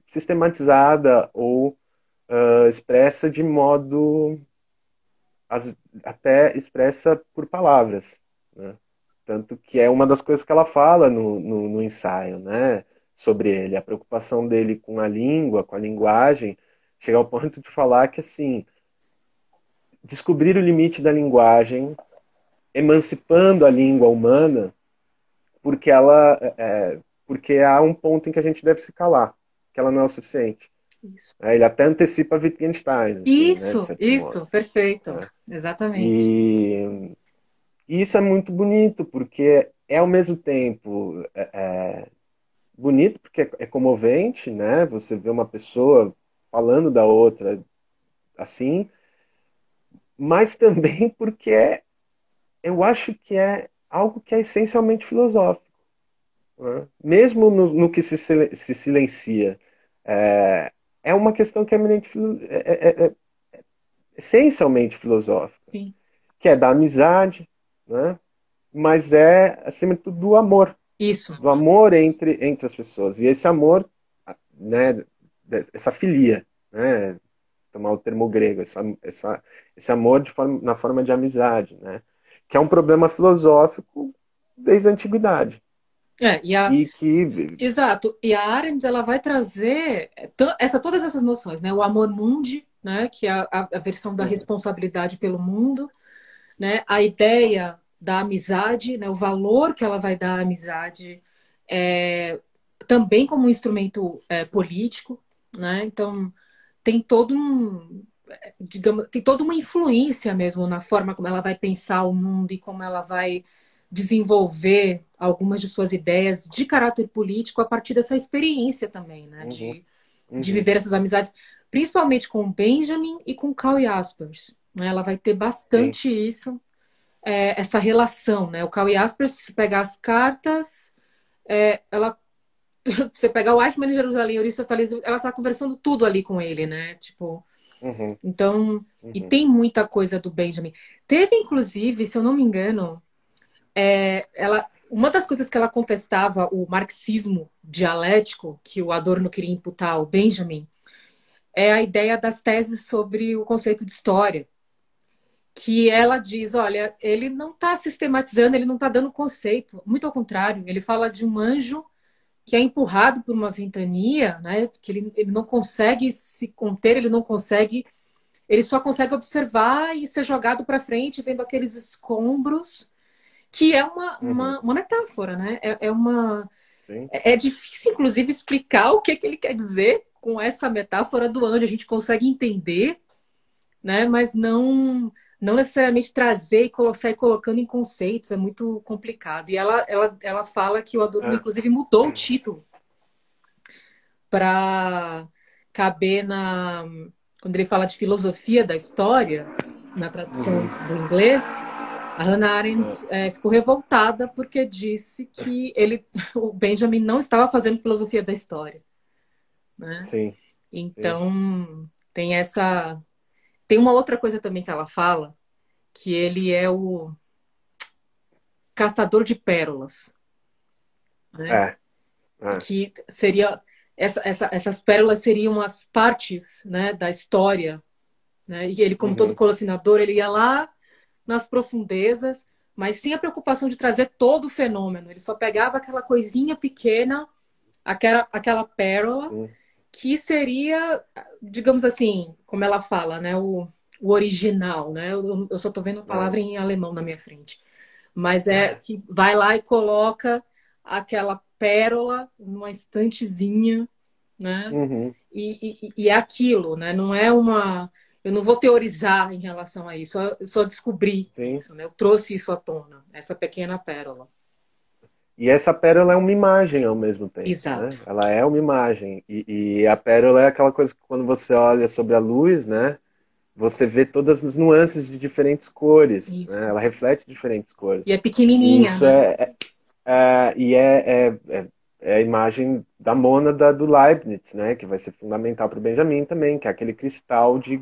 sistematizada ou uh, expressa de modo as, até expressa por palavras, né? tanto que é uma das coisas que ela fala no, no, no ensaio, né, sobre ele, a preocupação dele com a língua, com a linguagem, chega ao ponto de falar que assim descobrir o limite da linguagem, emancipando a língua humana, porque ela é, porque há um ponto em que a gente deve se calar, que ela não é o suficiente. Isso. É, ele até antecipa Wittgenstein. Assim, isso, né, isso, modo. perfeito. É. Exatamente. E, e, isso é muito bonito, porque é ao mesmo tempo é, é bonito, porque é, é comovente, né? Você vê uma pessoa falando da outra assim, mas também porque é, eu acho que é algo que é essencialmente filosófico. Né? Mesmo no, no, que se, se silencia. É, é, uma questão que é, é, é, é, é essencialmente filosófica. Sim. Que é da amizade, né? mas é, acima de tudo, do amor. Isso. Do amor entre, entre as pessoas. E esse amor, né, essa filia, né, tomar o termo grego, essa, essa, esse amor de forma, na forma de amizade, né? Que é um problema filosófico desde a antiguidade. É, e, a... e que... Exato. E a Arendt ela vai trazer essa, todas essas noções, né? O amor mundi, né? que é a, a versão da responsabilidade pelo mundo, né? a ideia da amizade, né? o valor que ela vai dar à amizade, é, também como um instrumento é, político, né? Então tem todo um digamos, tem toda uma influência mesmo na forma como ela vai pensar o mundo e como ela vai desenvolver algumas de suas ideias de caráter político a partir dessa experiência também, né? Uhum. De, uhum. de viver essas amizades, principalmente com Benjamin e com Carl Jaspers. Né? Ela vai ter bastante Sim. isso, é, essa relação, né? O Carl Jaspers, se pegar as cartas, é, ela você pegar o Eichmann em Jerusalém, Aristoteles, ela está conversando tudo ali com ele, né? Tipo, uhum. então, uhum. e tem muita coisa do Benjamin. Teve, inclusive, se eu não me engano, é, ela, uma das coisas que ela contestava o marxismo dialético que o Adorno queria imputar ao Benjamin é a ideia das teses sobre o conceito de história, que ela diz, olha, ele não está sistematizando, ele não está dando conceito, muito ao contrário, ele fala de um anjo que é empurrado por uma ventania, né? Que ele, ele não consegue se conter, ele não consegue, ele só consegue observar e ser jogado para frente, vendo aqueles escombros que é uma, uhum. uma, uma, metáfora, né? É, é uma. É, é, difícil, inclusive, explicar o que, que ele quer dizer com essa metáfora do anjo. A gente consegue entender, né? Mas não não necessariamente trazer e sair colocando em conceitos, é muito complicado. E ela, ela, ela fala que o Adorno, é. inclusive, mudou o título para caber na. Quando ele fala de filosofia da história, na tradução uhum. do inglês, a Hannah Arendt é. É, ficou revoltada porque disse que ele, o Benjamin não estava fazendo filosofia da história. Né? Sim. Então, Sim. tem essa. Tem uma outra coisa também que ela fala, que ele é o caçador de pérolas. Né? É. é. Que seria. Essa, essa, essas pérolas seriam as partes né, da história. Né? E ele, como uhum. todo colecionador, ele ia lá nas profundezas, mas sem a preocupação de trazer todo o fenômeno. Ele só pegava aquela coisinha pequena, aquela, aquela pérola, hum. Que seria, digamos assim, como ela fala, né? O, o original, né? Eu, eu só estou vendo a palavra em alemão na minha frente. Mas é, é que vai lá e coloca aquela pérola numa estantezinha, né? Uhum. E, e, e, é aquilo, né? Não é uma eu não vou teorizar em relação a isso, eu só descobri Sim. isso, né? Eu trouxe isso à tona, essa pequena pérola. E essa pérola é uma imagem ao mesmo tempo. Né? Exato. Né? Ela é uma imagem. E, e, a pérola é aquela coisa que quando você olha sobre a luz, né? Você vê todas as nuances de diferentes cores. Né? Ela reflete diferentes cores. E é pequenininha. Isso né? é, é, é, e é, é, é, é a imagem da mônada do Leibniz, né? Que vai ser fundamental para o Benjamin também, que é aquele cristal de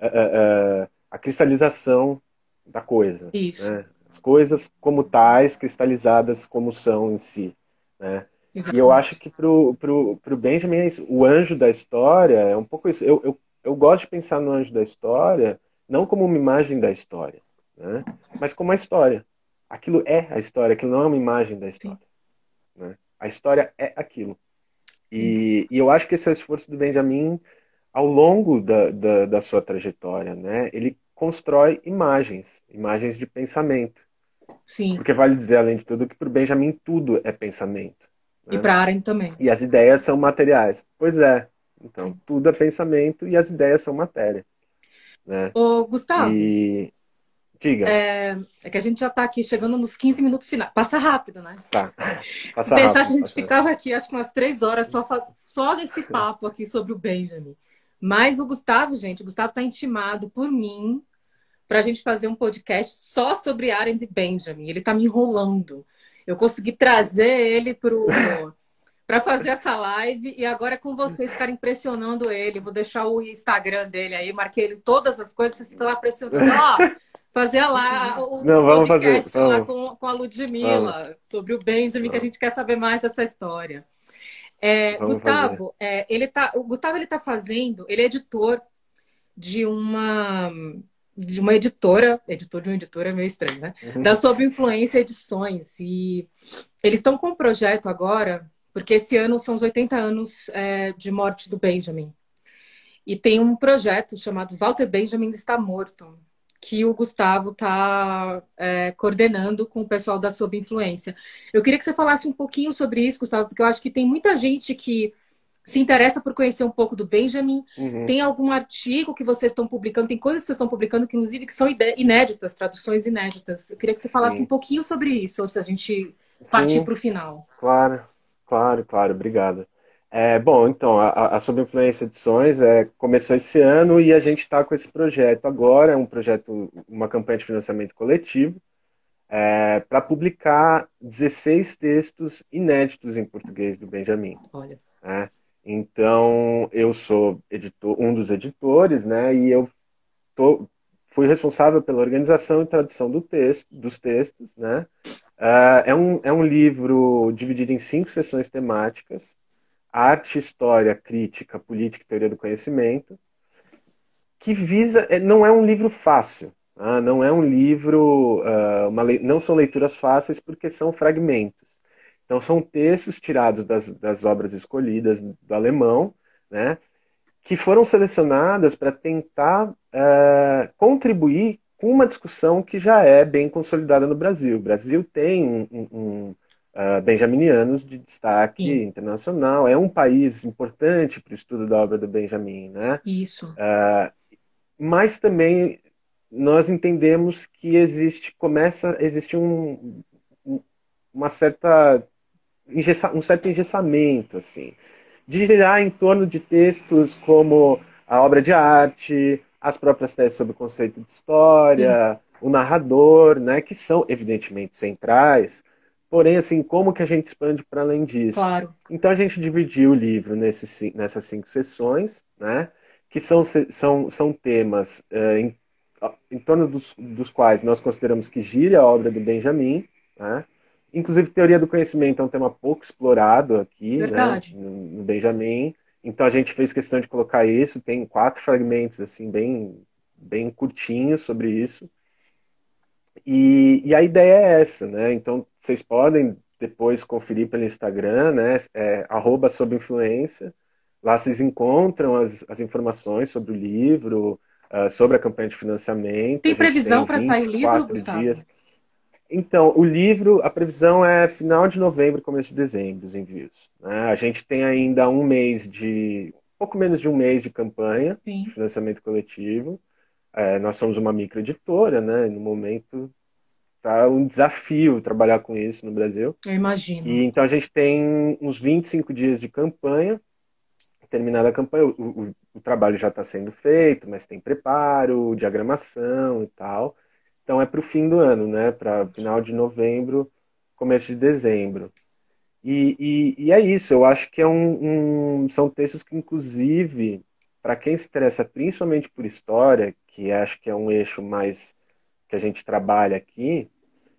a, a cristalização da coisa. Isso. Né? As coisas como tais, cristalizadas como são em si. Né? E eu acho que pro, pro Benjamin, é o anjo da história é um pouco isso. Eu, eu, eu gosto de pensar no anjo da história não como uma imagem da história, né? mas como a história. Aquilo é a história, aquilo não é uma imagem da história. Né? A história é aquilo. E, e, eu acho que esse é o esforço do Benjamin ao longo da, da, da sua trajetória, né? Ele constrói imagens, imagens de pensamento. Sim. Porque vale dizer, além de tudo, que para o Benjamin tudo é pensamento. Né? E para Aren também. E as ideias são materiais. Pois é. Então, tudo é pensamento e as ideias são matéria. Né? Ô, Gustavo. E... Diga. É, é, que a gente já está aqui chegando nos 15 minutos finais. Passa rápido, né? Tá. Passa Se deixar, a gente ficava aqui, acho que umas três horas só, só nesse papo aqui sobre o Benjamin. Mas o Gustavo, gente, o Gustavo está intimado por mim para a gente fazer um podcast só sobre Arendt e Benjamin. Ele está me enrolando. Eu consegui trazer ele para fazer essa live e agora é com vocês ficarem pressionando ele. Vou deixar o Instagram dele aí, marquei ele todas as coisas, vocês ficam lá pressionando. Ó, fazer lá o Não, vamos podcast fazer, lá com, com a Ludmilla vamos. sobre o Benjamin, vamos. que a gente quer saber mais dessa história. É, Gustavo, é, ele tá, o Gustavo ele tá fazendo, ele é editor de uma de uma editora, editor de uma editora é meio estranho, né? Uhum. Da Sob Influência Edições. E eles estão com um projeto agora, porque esse ano são os 80 anos é, de morte do Benjamin. E tem um projeto chamado Walter Benjamin está morto, que o Gustavo está é, coordenando com o pessoal da Sob Influência. Eu queria que você falasse um pouquinho sobre isso, Gustavo, porque eu acho que tem muita gente que se interessa por conhecer um pouco do Benjamin. Uhum. Tem algum artigo que vocês estão publicando? Tem coisas que vocês estão publicando que, inclusive, que são inéditas, traduções inéditas. Eu queria que você falasse Sim. um pouquinho sobre isso, antes da gente partir para o final. Claro, claro, claro. Obrigado. É, bom, então, a, a Sob Influência Edições é, começou esse ano e a gente está com esse projeto agora, é um projeto, uma campanha de financiamento coletivo, é, para publicar 16 textos inéditos em português do Benjamin. Olha. É, então, eu sou editor, um dos editores, né, e eu tô, fui responsável pela organização e tradução do texto, dos textos, né. Uh, é, um, é um livro dividido em cinco sessões temáticas, arte, história, crítica, política e teoria do conhecimento, que visa, é, não é um livro fácil, tá? não é um livro, uh, uma, não são leituras fáceis porque são fragmentos. Então são textos tirados das, das obras escolhidas do alemão, né, que foram selecionadas para tentar uh, contribuir com uma discussão que já é bem consolidada no Brasil. O Brasil tem um, um uh, benjaminianos de destaque Sim. internacional. É um país importante para o estudo da obra do Benjamin, né? Isso. Uh, mas também nós entendemos que existe, começa a existir um, uma certa um certo engessamento, assim, de girar em torno de textos como a obra de arte, as próprias teses sobre o conceito de história, Sim. o narrador, né, que são evidentemente centrais, Porém, assim, como que a gente expande para além disso? Claro. Então a gente dividiu o livro nesse, nessas cinco sessões, né? Que são, são, são temas é, em, em torno dos, dos quais nós consideramos que gira a obra do Benjamin, né? Inclusive, teoria do conhecimento é um tema pouco explorado aqui, né? No, no Benjamin. Então a gente fez questão de colocar isso. Tem quatro fragmentos assim bem bem curtinhos sobre isso. E, e, a ideia é essa, né? Então, vocês podem depois conferir pelo Instagram, né? É, arroba sob influência. Lá vocês encontram as, as informações sobre o livro, uh, sobre a campanha de financiamento. Tem previsão para sair o livro, Gustavo? Dias. Então, o livro, a previsão é final de novembro, começo de dezembro, os envios. Né? A gente tem ainda um mês de, pouco menos de um mês de campanha Sim. de financiamento coletivo. É, nós somos uma microeditora, né? No momento tá um desafio trabalhar com isso no Brasil. Eu imagino. E então a gente tem uns 25 dias de campanha. Terminada a campanha, o, o, o trabalho já está sendo feito, mas tem preparo, diagramação e tal. Então é para o fim do ano, né? Para final de novembro, começo de dezembro. E, e, e, é isso, eu acho que é um, um são textos que, inclusive, para quem se interessa principalmente por história, que acho que é um eixo mais que a gente trabalha aqui,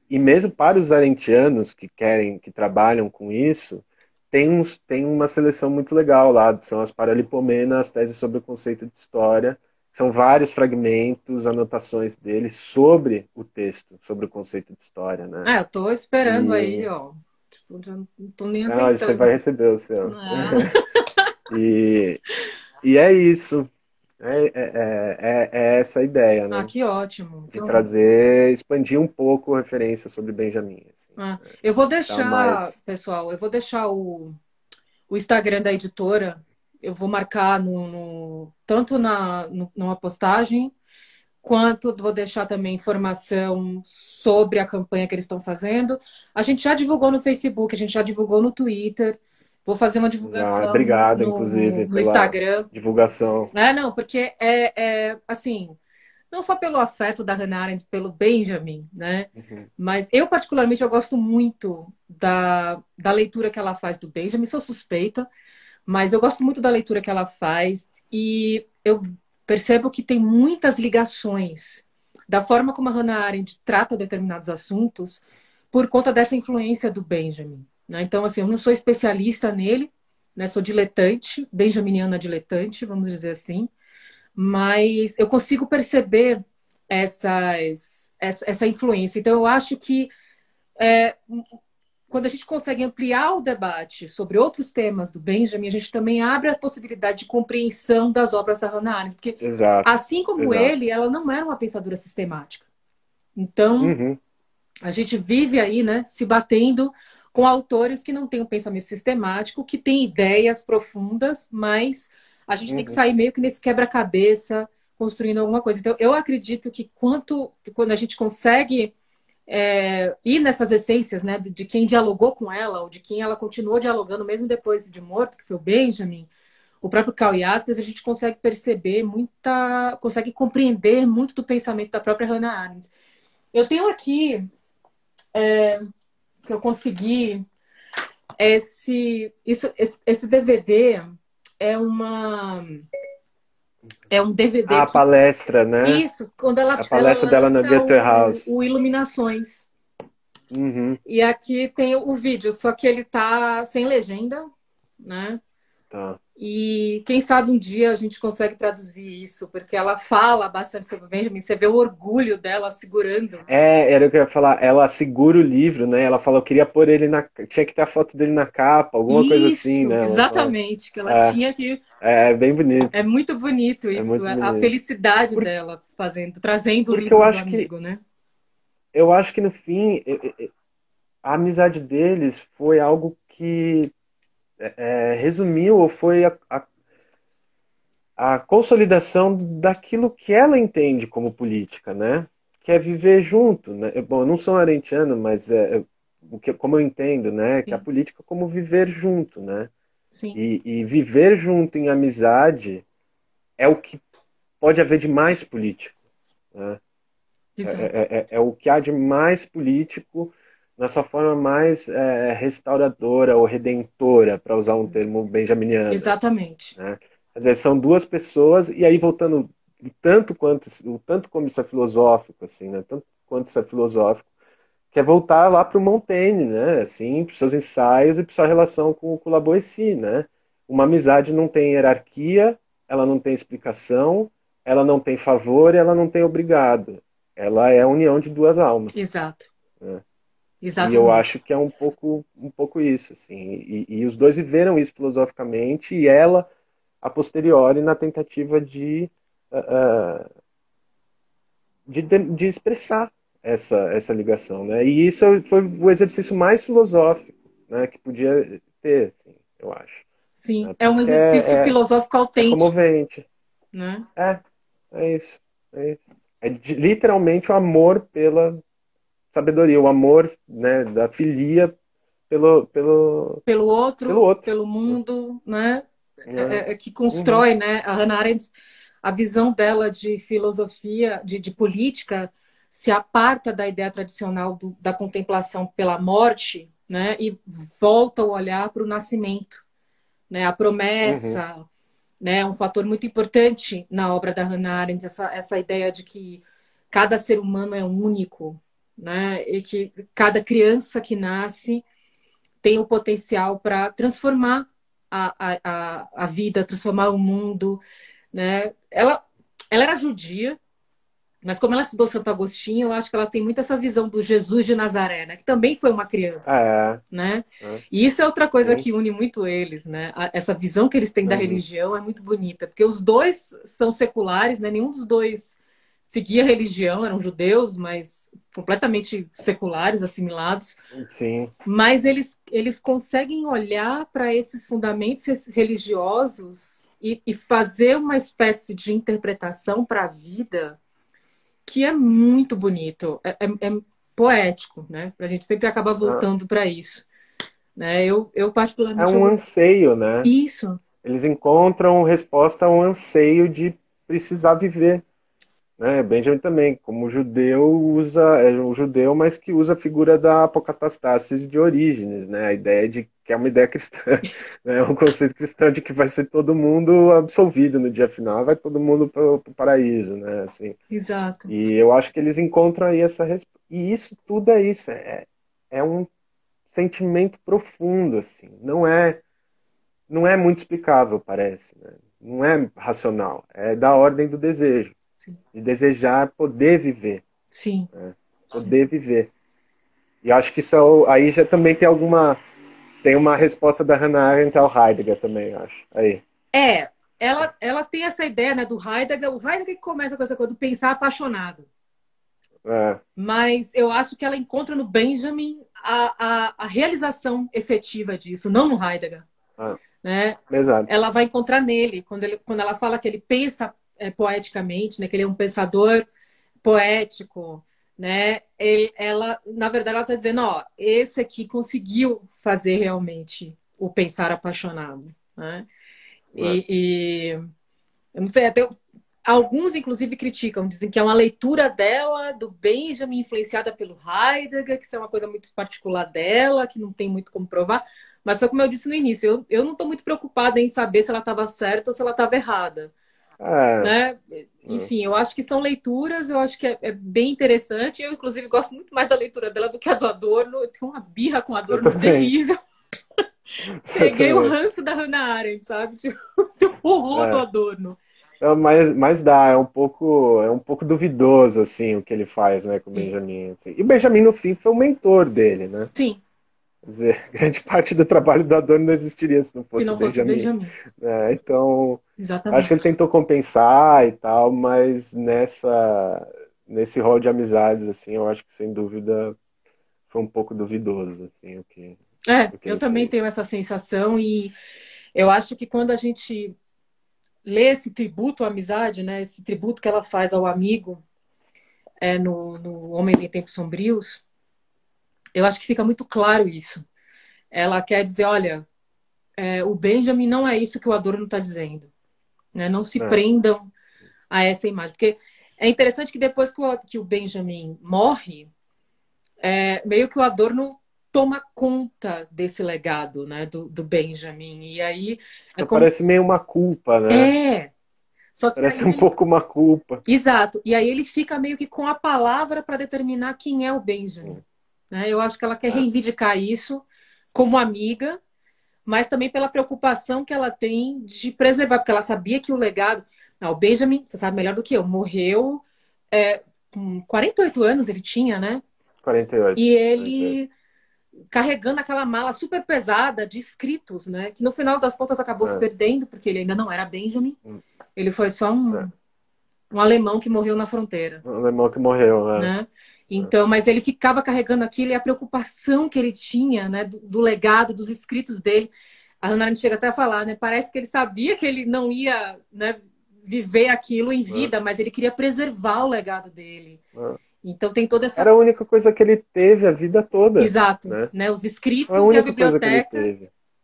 e mesmo para os arentianos que querem, que trabalham com isso, tem, uns, tem uma seleção muito legal lá, são as Paralipomenas, teses sobre o conceito de história, são vários fragmentos, anotações dele sobre o texto, sobre o conceito de história, né? Ah, eu tô esperando e... aí, ó. Tipo, já não tô nem aguentando. Não, você vai receber o seu. Ah. e, e é isso. É, é, é, é, essa a ideia, né? Ah, que ótimo. Então... De trazer, expandir um pouco a referência sobre Benjamin. Assim, ah, eu vou deixar, mais... pessoal, eu vou deixar o, o Instagram da editora, eu vou marcar no, no tanto na, no, numa postagem, quanto vou deixar também informação sobre a campanha que eles estão fazendo. A gente já divulgou no Facebook, a gente já divulgou no Twitter. Vou fazer uma divulgação. Ah, obrigado, no, inclusive, no Instagram. Divulgação. É, não, porque é, é assim, não só pelo afeto da Hannah Arendt, pelo Benjamin, né? Uhum. Mas eu, particularmente, eu gosto muito da, da leitura que ela faz do Benjamin. Sou suspeita, mas eu gosto muito da leitura que ela faz e eu percebo que tem muitas ligações da forma como a Hannah Arendt trata determinados assuntos por conta dessa influência do Benjamin. Né? Então, assim, eu não sou especialista nele, né? sou diletante, benjaminiana diletante, vamos dizer assim, mas eu consigo perceber essas, essa, essa influência. Então, eu acho que é, quando a gente consegue ampliar o debate sobre outros temas do Benjamin, a gente também abre a possibilidade de compreensão das obras da Hannah Arendt. Porque, exato, assim como exato. ele, ela não era uma pensadora sistemática. Então, uhum. a gente vive aí, né, se batendo com autores que não têm um pensamento sistemático, que têm ideias profundas, mas a gente uhum. tem que uhum. sair meio que nesse quebra-cabeça, construindo alguma coisa. Então, eu acredito que quanto quando a gente consegue é, ir nessas essências, né, de, de, quem dialogou com ela, ou de quem ela continuou dialogando mesmo depois de morto, que foi o Benjamin, o próprio Carl Jaspers, a gente consegue perceber muita, consegue compreender muito do pensamento da própria Hannah Arendt. Eu tenho aqui é, que eu consegui esse, isso, esse, esse DVD é uma é um DVD. Ah, a palestra, né? Isso, quando ela A palestra ela dela no Goethe House. O, o Iluminações. Uhum. E aqui tem o vídeo, só que ele tá sem legenda, né? Tá. E quem sabe um dia a gente consegue traduzir isso, porque ela fala bastante sobre o Benjamin, você vê o orgulho dela segurando. É, era o que eu ia falar, ela segura o livro, né? Ela falou, eu queria pôr ele na. Tinha que ter a foto dele na capa, alguma isso, coisa assim, né? Exatamente, que ela é, tinha que. É, bem bonito. É muito bonito isso, é muito bonito. a felicidade porque, dela fazendo, trazendo o livro eu acho do amigo, que, né? Eu acho que no fim, a amizade deles foi algo que é, resumiu ou foi a, a, a, consolidação daquilo que ela entende como política, né? Que é viver junto. Né? Bom, eu não sou arentiano, mas é, o que, como eu entendo, né? Que a política é como viver junto, né? Sim. E, e viver junto em amizade é o que pode haver de mais político. Né? É, é, é, o que há de mais político na sua forma mais é, restauradora ou redentora, para usar um termo benjaminiano. Exatamente. Né? São duas pessoas, e aí voltando tanto quanto o tanto como isso é filosófico, assim, né? Tanto quanto isso é filosófico, que é voltar lá para o Montaigne, né? Assim, para os seus ensaios e para sua relação com, com o Laboissy, né? Uma amizade não tem hierarquia, ela não tem explicação, ela não tem favor e ela não tem obrigado. Ela é a união de duas almas. Exato. Né? Exatamente. E eu acho que é um pouco, um pouco isso, assim. E, e, os dois viveram isso filosoficamente e ela, a posteriori, na tentativa de, uh, de, de, expressar essa, essa ligação, né? E isso foi o exercício mais filosófico, né, que podia ter, assim, eu acho. Sim, né? é um exercício é, filosófico é autêntico. É comovente. Né? É, é isso, é isso. É de, literalmente o amor pela sabedoria, o amor né, da filia pelo, pelo, pelo, outro, pelo outro, pelo mundo, né? É. É, é, que constrói, uhum. né? A Hannah Arendt, a visão dela de filosofia, de, de política, se aparta da ideia tradicional do, da contemplação pela morte, né? E volta o olhar para o nascimento, né? A promessa, uhum. né? Um fator muito importante na obra da Hannah Arendt, essa, essa ideia de que cada ser humano é único, né? E que cada criança que nasce tem o potencial para transformar a, a, a vida, transformar o mundo, né? Ela, ela era judia, mas como ela estudou Santo Agostinho, eu acho que ela tem muito essa visão do Jesus de Nazaré, né? Que também foi uma criança, é. né? É. E isso é outra coisa que une muito eles, né? Essa visão que eles têm da uhum. religião é muito bonita, porque os dois são seculares, né? Nenhum dos dois seguia religião, eram judeus, mas completamente seculares, assimilados. Sim. Mas eles, eles conseguem olhar para esses fundamentos religiosos e, e, fazer uma espécie de interpretação para a vida que é muito bonito, é, é, é poético, né? A gente sempre acaba voltando ah. para isso. Né? Eu, eu particularmente... É um anseio, né? Isso. Eles encontram resposta a um anseio de precisar viver né? Benjamin também, como judeu, usa é um judeu, mas que usa a figura da apocatastasis de Orígenes, né? A ideia de que é uma ideia cristã, né? um conceito cristão de que vai ser todo mundo absolvido no dia final, vai todo mundo para o paraíso, né? Assim. Exato. E eu acho que eles encontram aí essa e isso tudo é isso, é, é um sentimento profundo, assim. Não é não é muito explicável, parece, né? Não é racional, é da ordem do desejo. Sim. de desejar poder viver. Sim. Né? Poder Sim. viver. E acho que isso é aí já também tem alguma. Tem uma resposta da Hannah Arendt ao Heidegger também, acho. Aí. É, ela, ela tem essa ideia né, do Heidegger. O Heidegger começa com essa coisa do pensar apaixonado. É. Mas eu acho que ela encontra no Benjamin a, a, a realização efetiva disso, não no Heidegger. Ah. Né? Exato. Ela vai encontrar nele, quando, ele, quando ela fala que ele pensa é, poeticamente, né, que ele é um pensador poético, né? Ele, ela, na verdade, ela está dizendo, ó, esse aqui conseguiu fazer realmente o pensar apaixonado, né? E, e, eu não sei, até alguns inclusive criticam, dizem que é uma leitura dela do Benjamin influenciada pelo Heidegger, que isso é uma coisa muito particular dela, que não tem muito como provar. Mas só como eu disse no início, eu, eu não estou muito preocupada em saber se ela estava certa ou se ela estava errada. É. Né? Enfim, eu acho que são leituras, eu acho que é, é, bem interessante. Eu, inclusive, gosto muito mais da leitura dela do que a do Adorno. Eu tenho uma birra com o Adorno terrível. Peguei o ranço da Hannah Arendt, sabe? Tipo, o horror é. do Adorno. É, mas, mas dá, é um pouco é um pouco duvidoso assim o que ele faz, né, com o Benjamin. Assim. E o Benjamin no fim foi o mentor dele, né? Sim. Quer dizer, grande parte do trabalho do Adorno não existiria se não fosse, se não fosse Benjamin. Benjamin. É, então, Exatamente. acho que ele tentou compensar e tal, mas nessa nesse rol de amizades, assim, eu acho que sem dúvida foi um pouco duvidoso, assim, o que. É, o que eu também fez. tenho essa sensação e eu acho que quando a gente lê esse tributo à amizade, né, esse tributo que ela faz ao amigo é, no, no Homens em Tempos Sombrios, eu acho que fica muito claro isso. Ela quer dizer, olha, é, o Benjamin não é isso que o Adorno está dizendo. Né? Não se é. prendam a essa imagem. Porque é interessante que depois que o, que o Benjamin morre, é, meio que o Adorno toma conta desse legado né, do, do Benjamin. E aí. É como... Parece meio uma culpa, né? É. Só Parece um ele... pouco uma culpa. Exato. E aí ele fica meio que com a palavra para determinar quem é o Benjamin. Né? Eu acho que ela quer é. reivindicar isso como amiga, mas também pela preocupação que ela tem de preservar, porque ela sabia que o legado. Não, o Benjamin, você sabe melhor do que eu, morreu é, com 48 anos ele tinha, né? 48. E ele 48. carregando aquela mala super pesada de escritos, né? Que no final das contas acabou é. se perdendo, porque ele ainda não era Benjamin. Hum. Ele foi só um, é. um alemão que morreu na fronteira. Um alemão que morreu, né? né? Então, mas ele ficava carregando aquilo e a preocupação que ele tinha, né, do, do legado, dos escritos dele. A Hannah chega até a falar, né, parece que ele sabia que ele não ia, né, viver aquilo em vida, é. mas ele queria preservar o legado dele. É. Então tem toda essa. Era a única coisa que ele teve a vida toda. Exato, né? né? Os escritos a e a biblioteca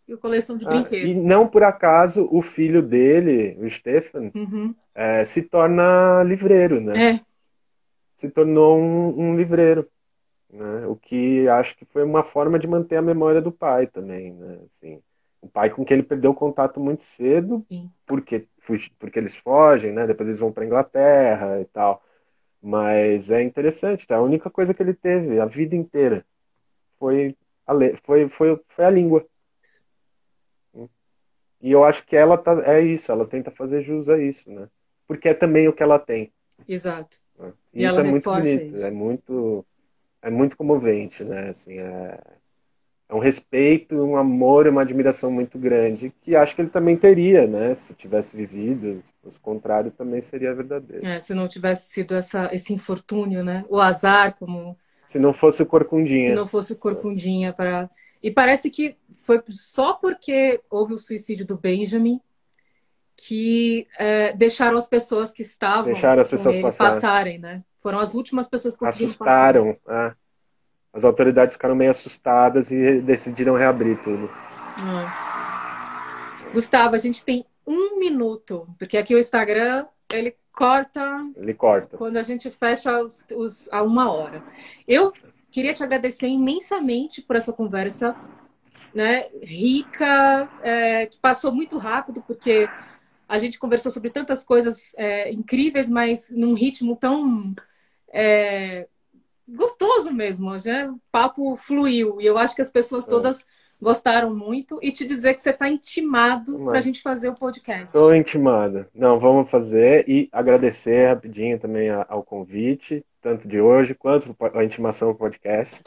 e a coleção de ah, brinquedos. E não por acaso o filho dele, o Stefan, uhum. é, se torna livreiro, né? É se tornou um, um livreiro. Né? O que acho que foi uma forma de manter a memória do pai também. Né? Assim, o pai com quem ele perdeu o contato muito cedo, porque, porque eles fogem, né? depois eles vão para Inglaterra e tal. Mas é interessante, tá? a única coisa que ele teve a vida inteira foi a, foi, foi, foi a língua. E eu acho que ela tá, é isso, ela tenta fazer jus a isso, né? Porque é também o que ela tem. Exato. E isso é muito bonito, isso. é muito é muito comovente, né? Assim, é, é um respeito, um amor, uma admiração muito grande que acho que ele também teria, né? Se tivesse vivido, o contrário também seria verdadeiro. É, se não tivesse sido essa, esse infortúnio, né? O azar, como se não fosse o Corcundinha. Se não fosse o Corcundinha para e parece que foi só porque houve o suicídio do Benjamin que é, deixaram as pessoas que estavam deixaram as pessoas passarem. passarem, né? Foram as últimas pessoas que conseguiram Assustaram, passar. É. As autoridades ficaram meio assustadas e decidiram reabrir tudo. Ah. Gustavo, a gente tem um minuto, porque aqui o Instagram ele corta. Ele corta. Quando a gente fecha os, os, a uma hora. Eu queria te agradecer imensamente por essa conversa, né? Rica, é, que passou muito rápido, porque a gente conversou sobre tantas coisas é, incríveis, mas num ritmo tão é, gostoso mesmo, né? O papo fluiu e eu acho que as pessoas é. todas é. gostaram muito e te dizer que você está intimado para a gente fazer o podcast. Estou intimada. Não, vamos fazer e agradecer rapidinho também ao convite, tanto de hoje quanto a intimação do podcast.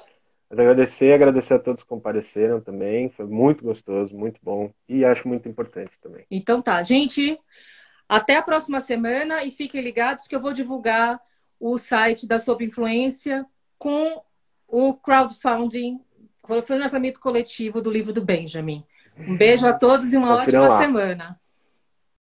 Mas agradecer, agradecer a todos que compareceram também. Foi muito gostoso, muito bom e acho muito importante também. Então tá, gente. Até a próxima semana e fiquem ligados que eu vou divulgar o site da Sob Influência com o crowdfunding, o financiamento coletivo do livro do Benjamin. Um beijo a todos e uma ótima lá. semana.